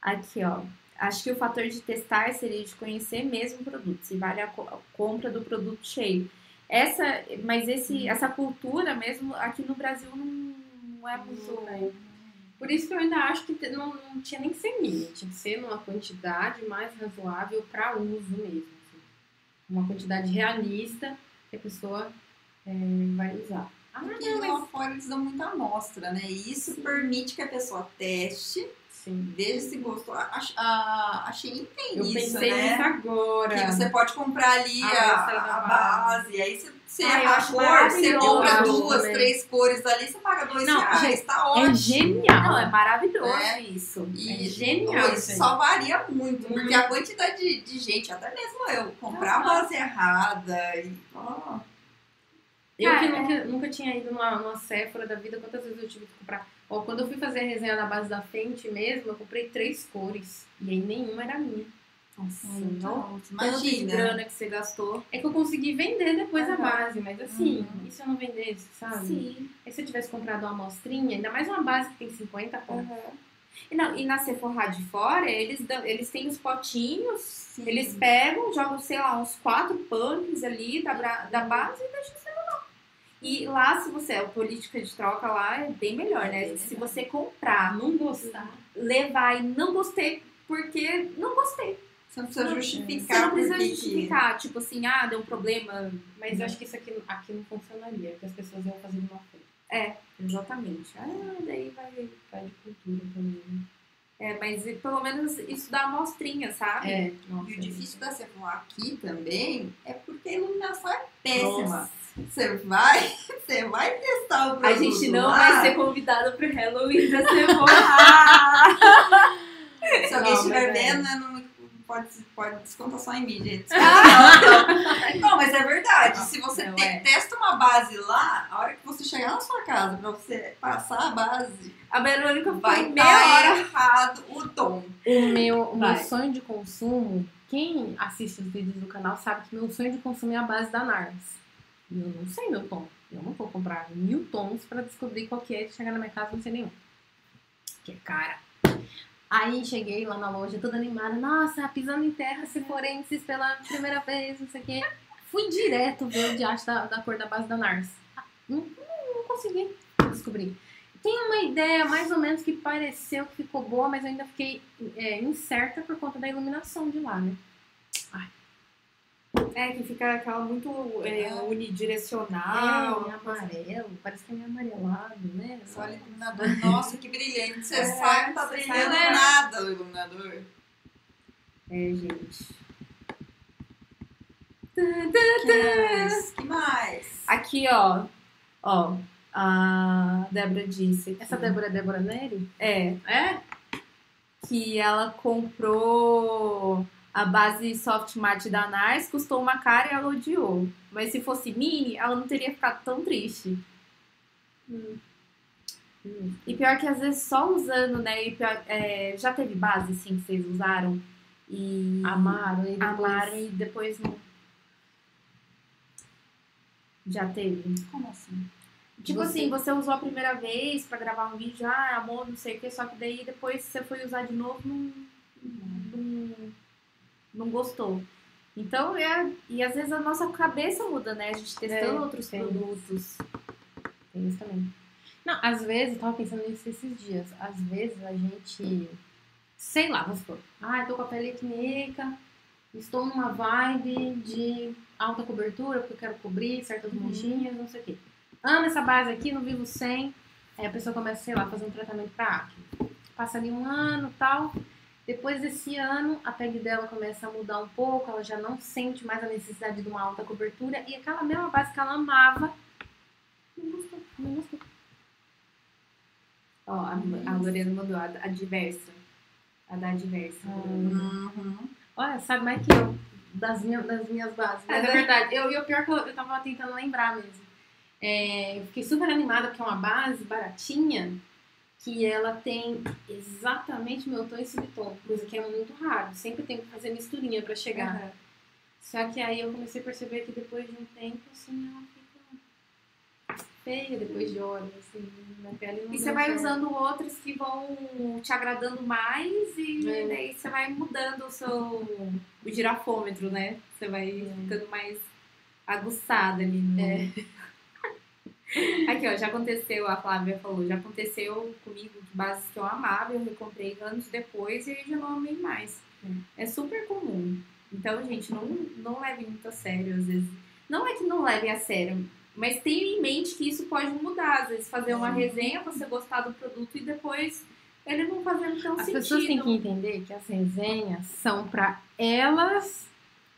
Aqui, ó. Acho que o fator de testar seria de conhecer mesmo o produto, se vale a, co- a compra do produto cheio. Essa, mas esse, essa cultura mesmo aqui no Brasil não, não é muito. Não tem. Por isso que eu ainda acho que não, não tinha nem que ser mínimo, tinha que ser numa quantidade mais razoável para uso mesmo. assim. Uma quantidade realista que a pessoa é, vai usar. Ah, Porque não, lá mas fora eles dão muita amostra, né? E isso permite que a pessoa teste Sim. Veja se gostou. A, a, a Shein tem Eu isso, pensei né? nisso agora. Que você pode comprar ali A a, a base. base, aí você, você Ai, eu a cor, você compra duas, também. três cores ali, você paga dois Não, reais, tá ótimo. É genial. Não, é maravilhoso É. isso. E É genial Isso só varia muito, Uhum. porque a quantidade de, de gente, até mesmo eu, comprar a Aham. base errada e. ó, Eu que Ah, é. nunca, nunca tinha ido numa, numa Sephora da vida, quantas vezes eu tive que comprar? Ó, quando eu fui fazer a resenha na base da Fenty mesmo, eu comprei três cores. E aí nenhuma era minha. Nossa, então, Tanto de grana que você gastou. É que eu consegui vender depois a base, mas assim, Uhum. e se eu não vendesse, sabe? Sim. Aí se eu tivesse comprado uma amostrinha, ainda mais uma base que tem 50 pontos. E, não, e na Sephora de fora, eles, dão- eles têm os potinhos, Sim. eles pegam, jogam, sei lá, uns quatro punks ali da, da base e deixam. E lá, se você, a política de troca lá é bem melhor, né? bem Se você comprar, Não gostar. levar e não gostei, porque não gostei. Você não precisa Não, justificar Você não precisa justificar, tipo assim, ah, deu um problema. Mas eu acho que isso aqui, aqui não funcionaria, porque as pessoas iam fazer de uma forma. Exatamente. Ah, daí vai. Vai de cultura também. É, mas pelo menos isso dá amostrinha, sabe? É, nossa. E o difícil da Sephora aqui também é porque a iluminação é péssima. Você vai, você vai testar o produto A gente não lá, vai ser convidada pro Halloween da Sephora. Se alguém Não, estiver é. vendo, né, não pode, pode descontar só em mim, gente. Ah! Não, mas é verdade. Se você Não, te- é. testa uma base lá, a hora que você chegar na sua casa pra você passar a base, A Verônica vai meia hora. errado o tom. O meu, o meu sonho de consumo, quem assiste os vídeos do canal sabe que meu sonho de consumo é a base da NARS. E eu não sei meu tom. Eu não vou comprar mil tons pra descobrir qual que é e chegar na minha casa não sei nenhum. Que é cara. Aí cheguei lá na loja toda animada. Nossa, pisando em terra seforenses pela primeira vez, não sei o quê. Fui direto ver o diacho da, da cor da base da NARS. Não, não, não consegui descobrir. Tem uma ideia mais ou menos que pareceu que ficou boa, mas eu ainda fiquei é, incerta por conta da iluminação de lá, né? É, que fica aquela muito é, É. unidirecional. é, é amarelo, parece que é meio amarelado, né? Você olha o iluminador, nossa, que brilhante. Você É, sai, não tá brilhando sai, né? nada o iluminador. É, gente. Que mais? Que mais? Aqui, ó. Ó. A Débora disse. aqui. Essa Débora é Débora Neri? É. É? Que ela comprou a base soft matte da NARS, custou uma cara e ela odiou. Mas se fosse mini, ela não teria ficado tão triste. Hum. E pior que às vezes só usando, né? Pior- é, já teve base, assim, que vocês usaram e Amaram e depois... amaram e depois não. Já teve? Como assim? Tipo Você- assim, você usou a primeira vez pra gravar um vídeo, ah, amor, não sei o que, só que daí depois você foi usar de novo, não, não, não gostou. Então, é, e às vezes a nossa cabeça muda, né? A gente testando É, outros tem produtos. Tem isso também. Não, às vezes, eu tava pensando nisso esses dias. Às vezes a gente. Sei lá, vamos supor. Ah, eu tô com a pele acneica, estou numa vibe de alta cobertura, porque eu quero cobrir certas Uhum. manchinhas, não sei o quê. Amo essa base aqui, não vivo sem. Aí a pessoa começa, sei lá, fazer um tratamento pra acne. Passa ali um ano tal. Depois desse ano, a pele dela começa a mudar um pouco, ela já não sente mais a necessidade de uma alta cobertura. E aquela mesma base que ela amava, não gostou, não gostou. Ó, a, a Lorena mandou a, a diversa. A da diversa. Uhum. Olha, sabe mais que eu das, minhas das minhas bases. Mas É, verdade. Eu, e o pior é que eu, eu tava tentando lembrar mesmo. É, eu fiquei super animada porque é uma base baratinha que ela tem exatamente meu tom e subtom, coisa que é muito raro. Sempre tem que fazer misturinha pra chegar. Aham. Só que aí eu comecei a perceber que depois de um tempo, assim, ela fica feia depois de horas, assim, minha pele não E você vai certo. usando outros que vão te agradando mais e É. daí você vai mudando o seu o girafômetro, né? Você vai É. ficando mais aguçada ali no... É. Aqui, ó, já aconteceu, a Flávia falou, já aconteceu comigo de bases que eu amava, eu recomprei anos depois e aí já não amei mais. Hum. É super comum. Então, gente, não, não leve muito a sério, às vezes. Não é que não leve a sério, mas tenha em mente que isso pode mudar. Às vezes fazer uma resenha, você gostar do produto e depois ele não fazendo tão As sentido. pessoas têm que entender que as resenhas são para elas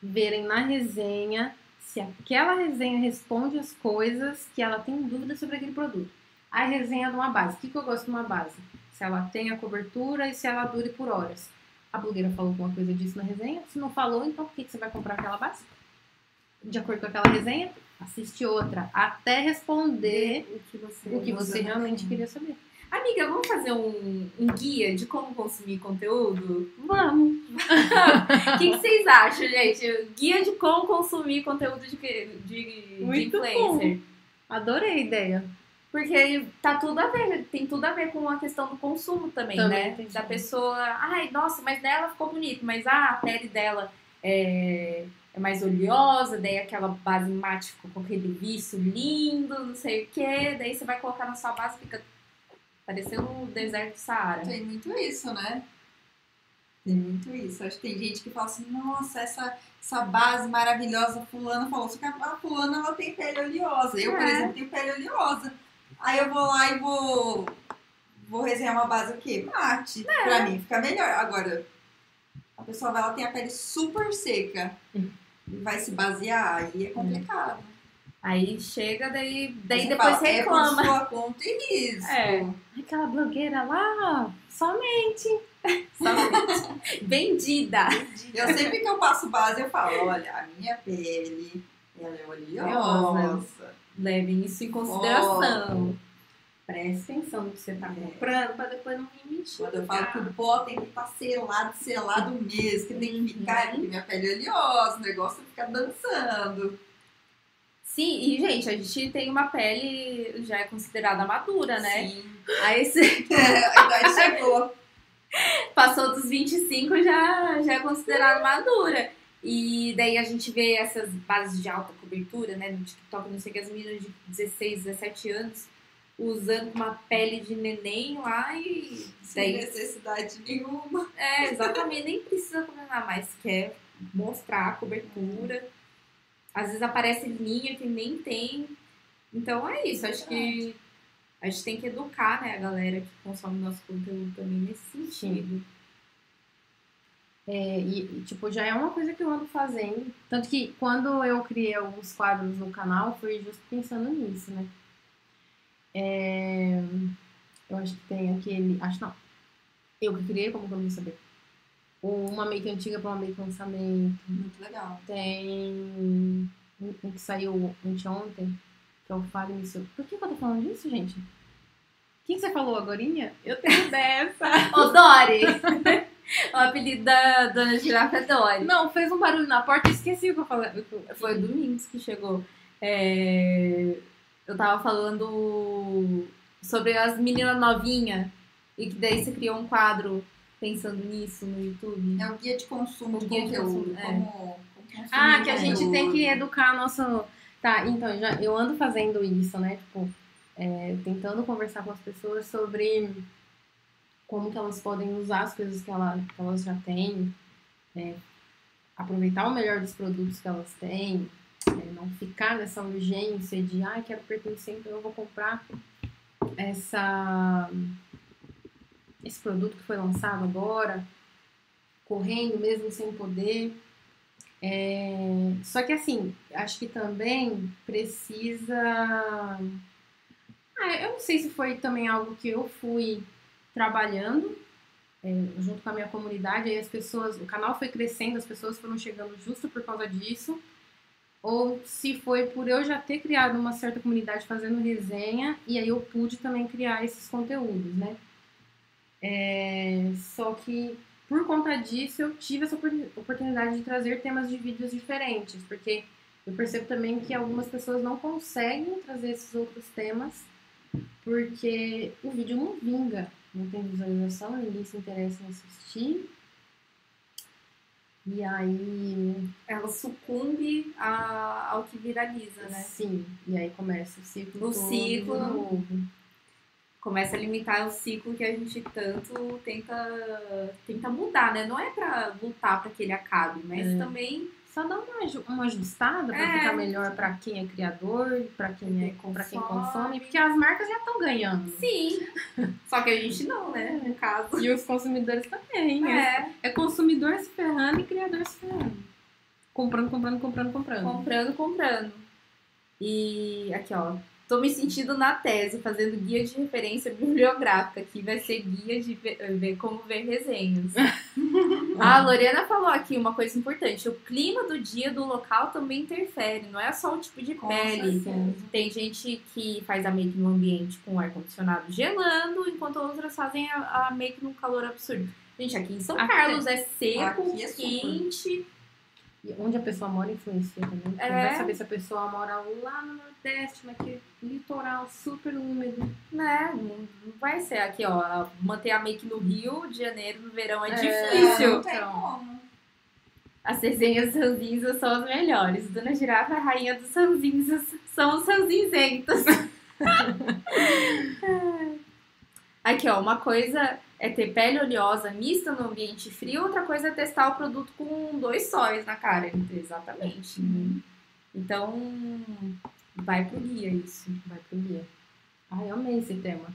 verem na resenha se aquela resenha responde as coisas que ela tem dúvida sobre aquele produto. A resenha de uma base. O que, que eu gosto de uma base? Se ela tem a cobertura e se ela dure por horas. A blogueira falou alguma coisa disso na resenha? Se não falou, então por que, que você vai comprar aquela base? De acordo com aquela resenha, assiste outra. Até responder o que você, o que você realmente queria saber. Amiga, vamos fazer um, um guia de como consumir conteúdo? Vamos! O que, que vocês acham, gente? Guia de como consumir conteúdo de, de, de Muito influencer. bom. Adorei a ideia. Porque tá tudo a ver, tem tudo a ver com a questão do consumo também, Também né? tem Da pessoa, ai, nossa, mas dela ficou bonito, mas ah, a pele dela é, é mais oleosa, daí aquela base mate com aquele viço lindo, não sei o quê, daí você vai colocar na sua base fica parecendo um deserto do Saara. Tem muito isso, né? Tem muito isso. Acho que tem gente que fala assim, nossa, essa, essa base maravilhosa, fulana falou, só que a fulana ela tem pele oleosa. Eu, por É. exemplo, tenho pele oleosa. Aí eu vou lá e vou, vou resenhar uma base o quê? Mate. Pra mim fica melhor. Agora, a pessoa vai lá tem a pele super seca e vai se basear, aí é complicado. Aí chega, daí, daí Você depois fala, reclama. É por sua conta e risco. É. Aquela blogueira lá, somente. Somente. Vendida. Eu sempre que eu passo base, eu falo, olha, a minha pele, ela é Oleosa. Levem isso em consideração. Presta atenção no que você tá É. comprando pra depois não me mentir. Quando eu falo que o pó tem que estar selado, selado mesmo, que tem que ficar, porque minha pele é oleosa, o negócio fica dançando. Sim, e gente, a gente tem uma pele já é considerada madura, né? Sim. Aí você a idade chegou. passou dos 25 já, já é considerada madura. E daí a gente vê essas bases de alta cobertura, né? No TikTok, não sei o que, as meninas de 16, 17 anos usando uma pele de neném lá e Sem daí necessidade nenhuma. É, exatamente, nem precisa combinar mais, quer mostrar a cobertura. Às vezes aparece linha que nem tem. Então é isso, acho que a gente tem que educar, né, a galera que consome nosso conteúdo também nesse sentido. É, e, tipo, já é uma coisa que eu ando fazendo. Tanto que quando eu criei alguns quadros no canal, foi justo pensando nisso, né? É, eu acho que tem aquele. Acho não. Eu que criei, como que eu não vou saber? Uma make antiga pra uma make lançamento. Muito legal. Tem um que saiu anteontem, que é o Fale-me Seu. Por que, que eu tô falando disso, gente? O que, que você falou agorinha? Eu tenho dessa. Ô, Dori! o apelido da dona girafa é Dori. Não, fez um barulho na porta e esqueci o que eu falei. Foi o Domingos que chegou. É, Eu tava falando sobre as meninas novinhas e que daí você criou um quadro pensando nisso no YouTube. É o guia de consumo de guia de conteúdo. consumo, é. como, como Ah, que a gente conteúdo. tem que educar nosso. Tá, então, já, eu ando fazendo isso, né? Tipo, é, tentando conversar com as pessoas sobre como que elas podem usar as coisas que, ela, que elas já têm, é, aproveitar o melhor dos produtos que elas têm, é, não ficar nessa urgência de, ah, quero pertencer, então eu vou comprar essa, esse produto que foi lançado agora, correndo mesmo sem poder. É, só que assim, acho que também precisa. Ah, eu não sei se foi também algo que eu fui trabalhando é, junto com a minha comunidade, aí as pessoas, o canal foi crescendo, as pessoas foram chegando justo por causa disso, ou se foi por eu já ter criado uma certa comunidade fazendo resenha, e aí eu pude também criar esses conteúdos, né? É, só que por conta disso eu tive essa opor- oportunidade de trazer temas de vídeos diferentes, porque eu percebo também que algumas pessoas não conseguem trazer esses outros temas porque o vídeo não vinga, não tem visualização, ninguém se interessa em assistir. E aí, Ela sucumbe a- ao que viraliza, né? sim, e aí começa o ciclo O ciclo. novo. Começa a limitar o ciclo que a gente tanto tenta, tenta mudar, né? Não é pra lutar pra que ele acabe, mas É. também Só dá uma, uma ajustada pra É. ficar melhor pra quem é criador, pra quem, é, pra quem consome. porque as marcas já estão ganhando. Sim. Só que a gente não, né? No caso. E os consumidores também. É. É. é consumidor se ferrando e criador se ferrando. Comprando, comprando, comprando, comprando. Comprando, comprando. E aqui, ó. Tô me sentindo na tese, fazendo guia de referência bibliográfica, que vai ser guia de ver, como ver resenhas. a Lorena falou aqui uma coisa importante: o clima do dia do local também interfere, não é só o tipo de Com pele. certeza. Tem gente que faz a make no ambiente com o ar-condicionado gelando, enquanto outras fazem a, a make num calor absurdo. Gente, aqui em São Aqui- Carlos é seco, Aqui é quente. E onde a pessoa mora influencia também. Você É. vai saber se a pessoa mora lá no Nordeste, naquele litoral super úmido. Né? Não vai ser aqui, ó. Manter a make no Rio de Janeiro no verão é, É. difícil. Não tem Então. como. As resenhas ranzinzas são as melhores. Dona Girafa é a rainha dos ranzinzas. São os ranzinzentos. Aqui, ó. Uma coisa é ter pele oleosa mista no ambiente frio, outra coisa é testar o produto com dois sóis na cara. Exatamente. Então, vai pro guia isso. Vai pro guia. Ai, amei esse tema.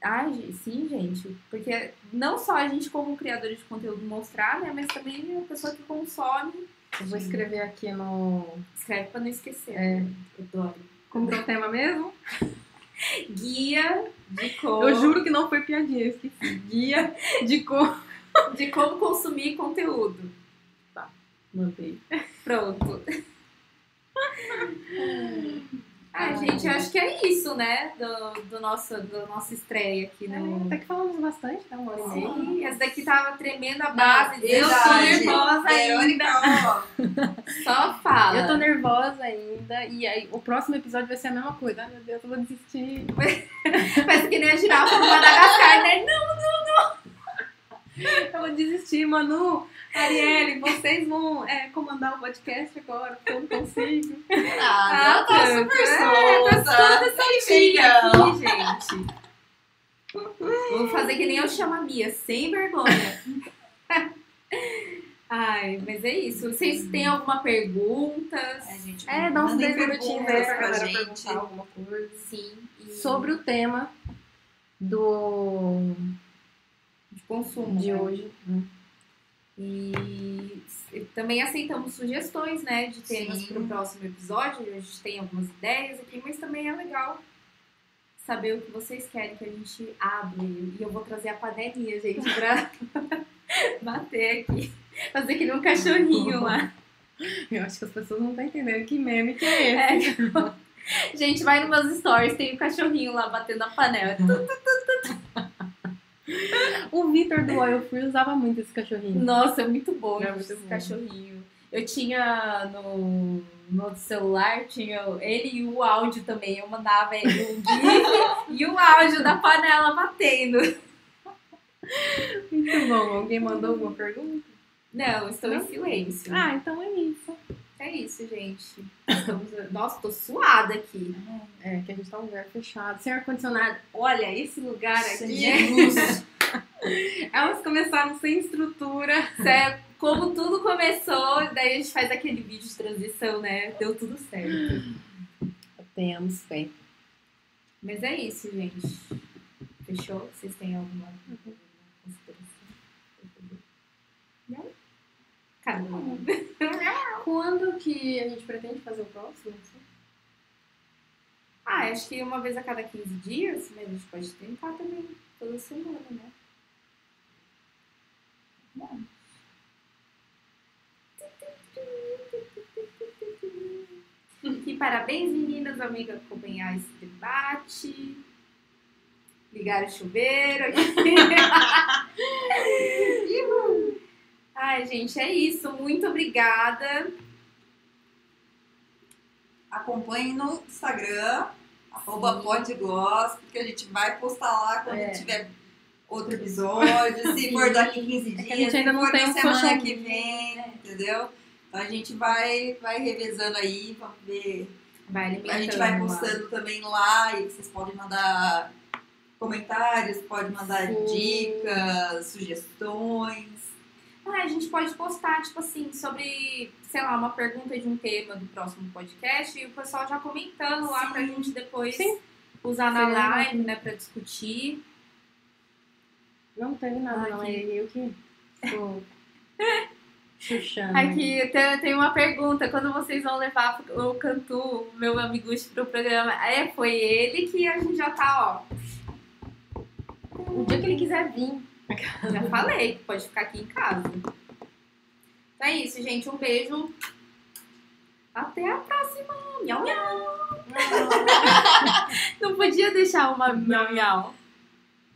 Ai, sim, gente. Porque não só a gente, como criador de conteúdo, mostrar, né? Mas também a pessoa que consome Eu vou escrever aqui no. escreve pra não esquecer. É. Adoro. Como que é o tema mesmo? Guia de como, Eu juro que não foi piadinha, eu esqueci. Guia de cor. de como consumir conteúdo. Mantei. Pronto. Ai, gente, eu acho que é isso, né? Do, do nosso, do nossa estreia aqui no. Até que falamos bastante, tá? Uma e meia. Sim, essa daqui tava tremendo a base. eu tô nervosa Verônica, ainda. ó, Só fala. Eu tô nervosa ainda. E aí, o próximo episódio vai ser a mesma coisa. Ai, meu Deus, eu vou desistir. Parece que nem a girafa do Madagascar, né? Eu vou desistir, Manu. Arielle, vocês vão é, comandar o podcast agora, porque eu não consigo. Ah, ela tá tanto. super É, solta. tá toda soltinha Então. aqui, gente. Vou fazer que nem eu chamo a Mia, sem vergonha. Ai, mas é isso. Vocês têm alguma pergunta? É, gente, É, dá uns mandem 10 minutinhos aí perguntas pra pra galera gente. perguntar alguma coisa. Sim. E Sobre o tema do consumo de né? hoje. E também aceitamos sugestões, né, de temas para o próximo episódio. A gente tem algumas ideias aqui, mas também é legal saber o que vocês querem que a gente abra. E eu vou trazer a panelinha, gente, pra bater aqui. Fazer que nem um cachorrinho lá. Eu acho que as pessoas não estão entendendo que meme que é esse. É. Gente, vai nos meus stories, tem um cachorrinho lá batendo a panela. O Vitor do Oil Free usava muito esse cachorrinho. Nossa, é muito bom É muito esse bom. cachorrinho. Eu tinha no, no celular, tinha ele e o áudio também. Eu mandava ele o GIF e o áudio da panela batendo. Muito bom. Alguém mandou alguma pergunta? Não, estou Não? em silêncio. Ah, então é isso. É isso, gente. Estamos... Nossa, tô suada aqui. É, que a gente tá num lugar fechado, sem ar-condicionado. Olha, esse lugar aqui. Jesus. Elas começaram sem estrutura. Sé- Como tudo começou, daí a gente faz aquele vídeo de transição, né? Deu tudo certo. Temos fé. Mas é isso, gente. Fechou? Vocês têm alguma consideração? Não? Cada um. Quando que a gente pretende fazer o próximo? Ah, acho que uma vez a cada 15 dias, mas a gente pode tentar também toda semana, né? E parabéns, meninas, amigas, acompanhar esse debate. Ligar o chuveiro aqui. Ai, gente, é isso. Muito obrigada. Acompanhe no Instagram, arroba podgloss, porque a gente vai postar lá quando É. tiver outro episódio, se for daqui 15 dias, É a gente se ainda não for tem na um semana que vem, entendeu? Então a gente vai, vai revezando aí, vamos ver. Vai. A gente vai lá. postando também lá e vocês podem mandar comentários, pode mandar Sim. dicas, sugestões. Ah, a gente pode postar, tipo assim, sobre, sei lá, uma pergunta de um tema do próximo podcast e o pessoal já comentando lá pra gente depois Sim. usar na Seria live, né, pra discutir. Não teve nada, não. É eu que tô chuchando. Aqui tem, tem uma pergunta: quando vocês vão levar o Cantu, meu amigucho, pro programa? É, foi ele que a gente já tá, ó. O dia que ele quiser vir. Já falei, que pode ficar aqui em casa. Então é isso, gente. Um beijo. Até a próxima. Miau, miau. Não podia deixar uma miau, miau.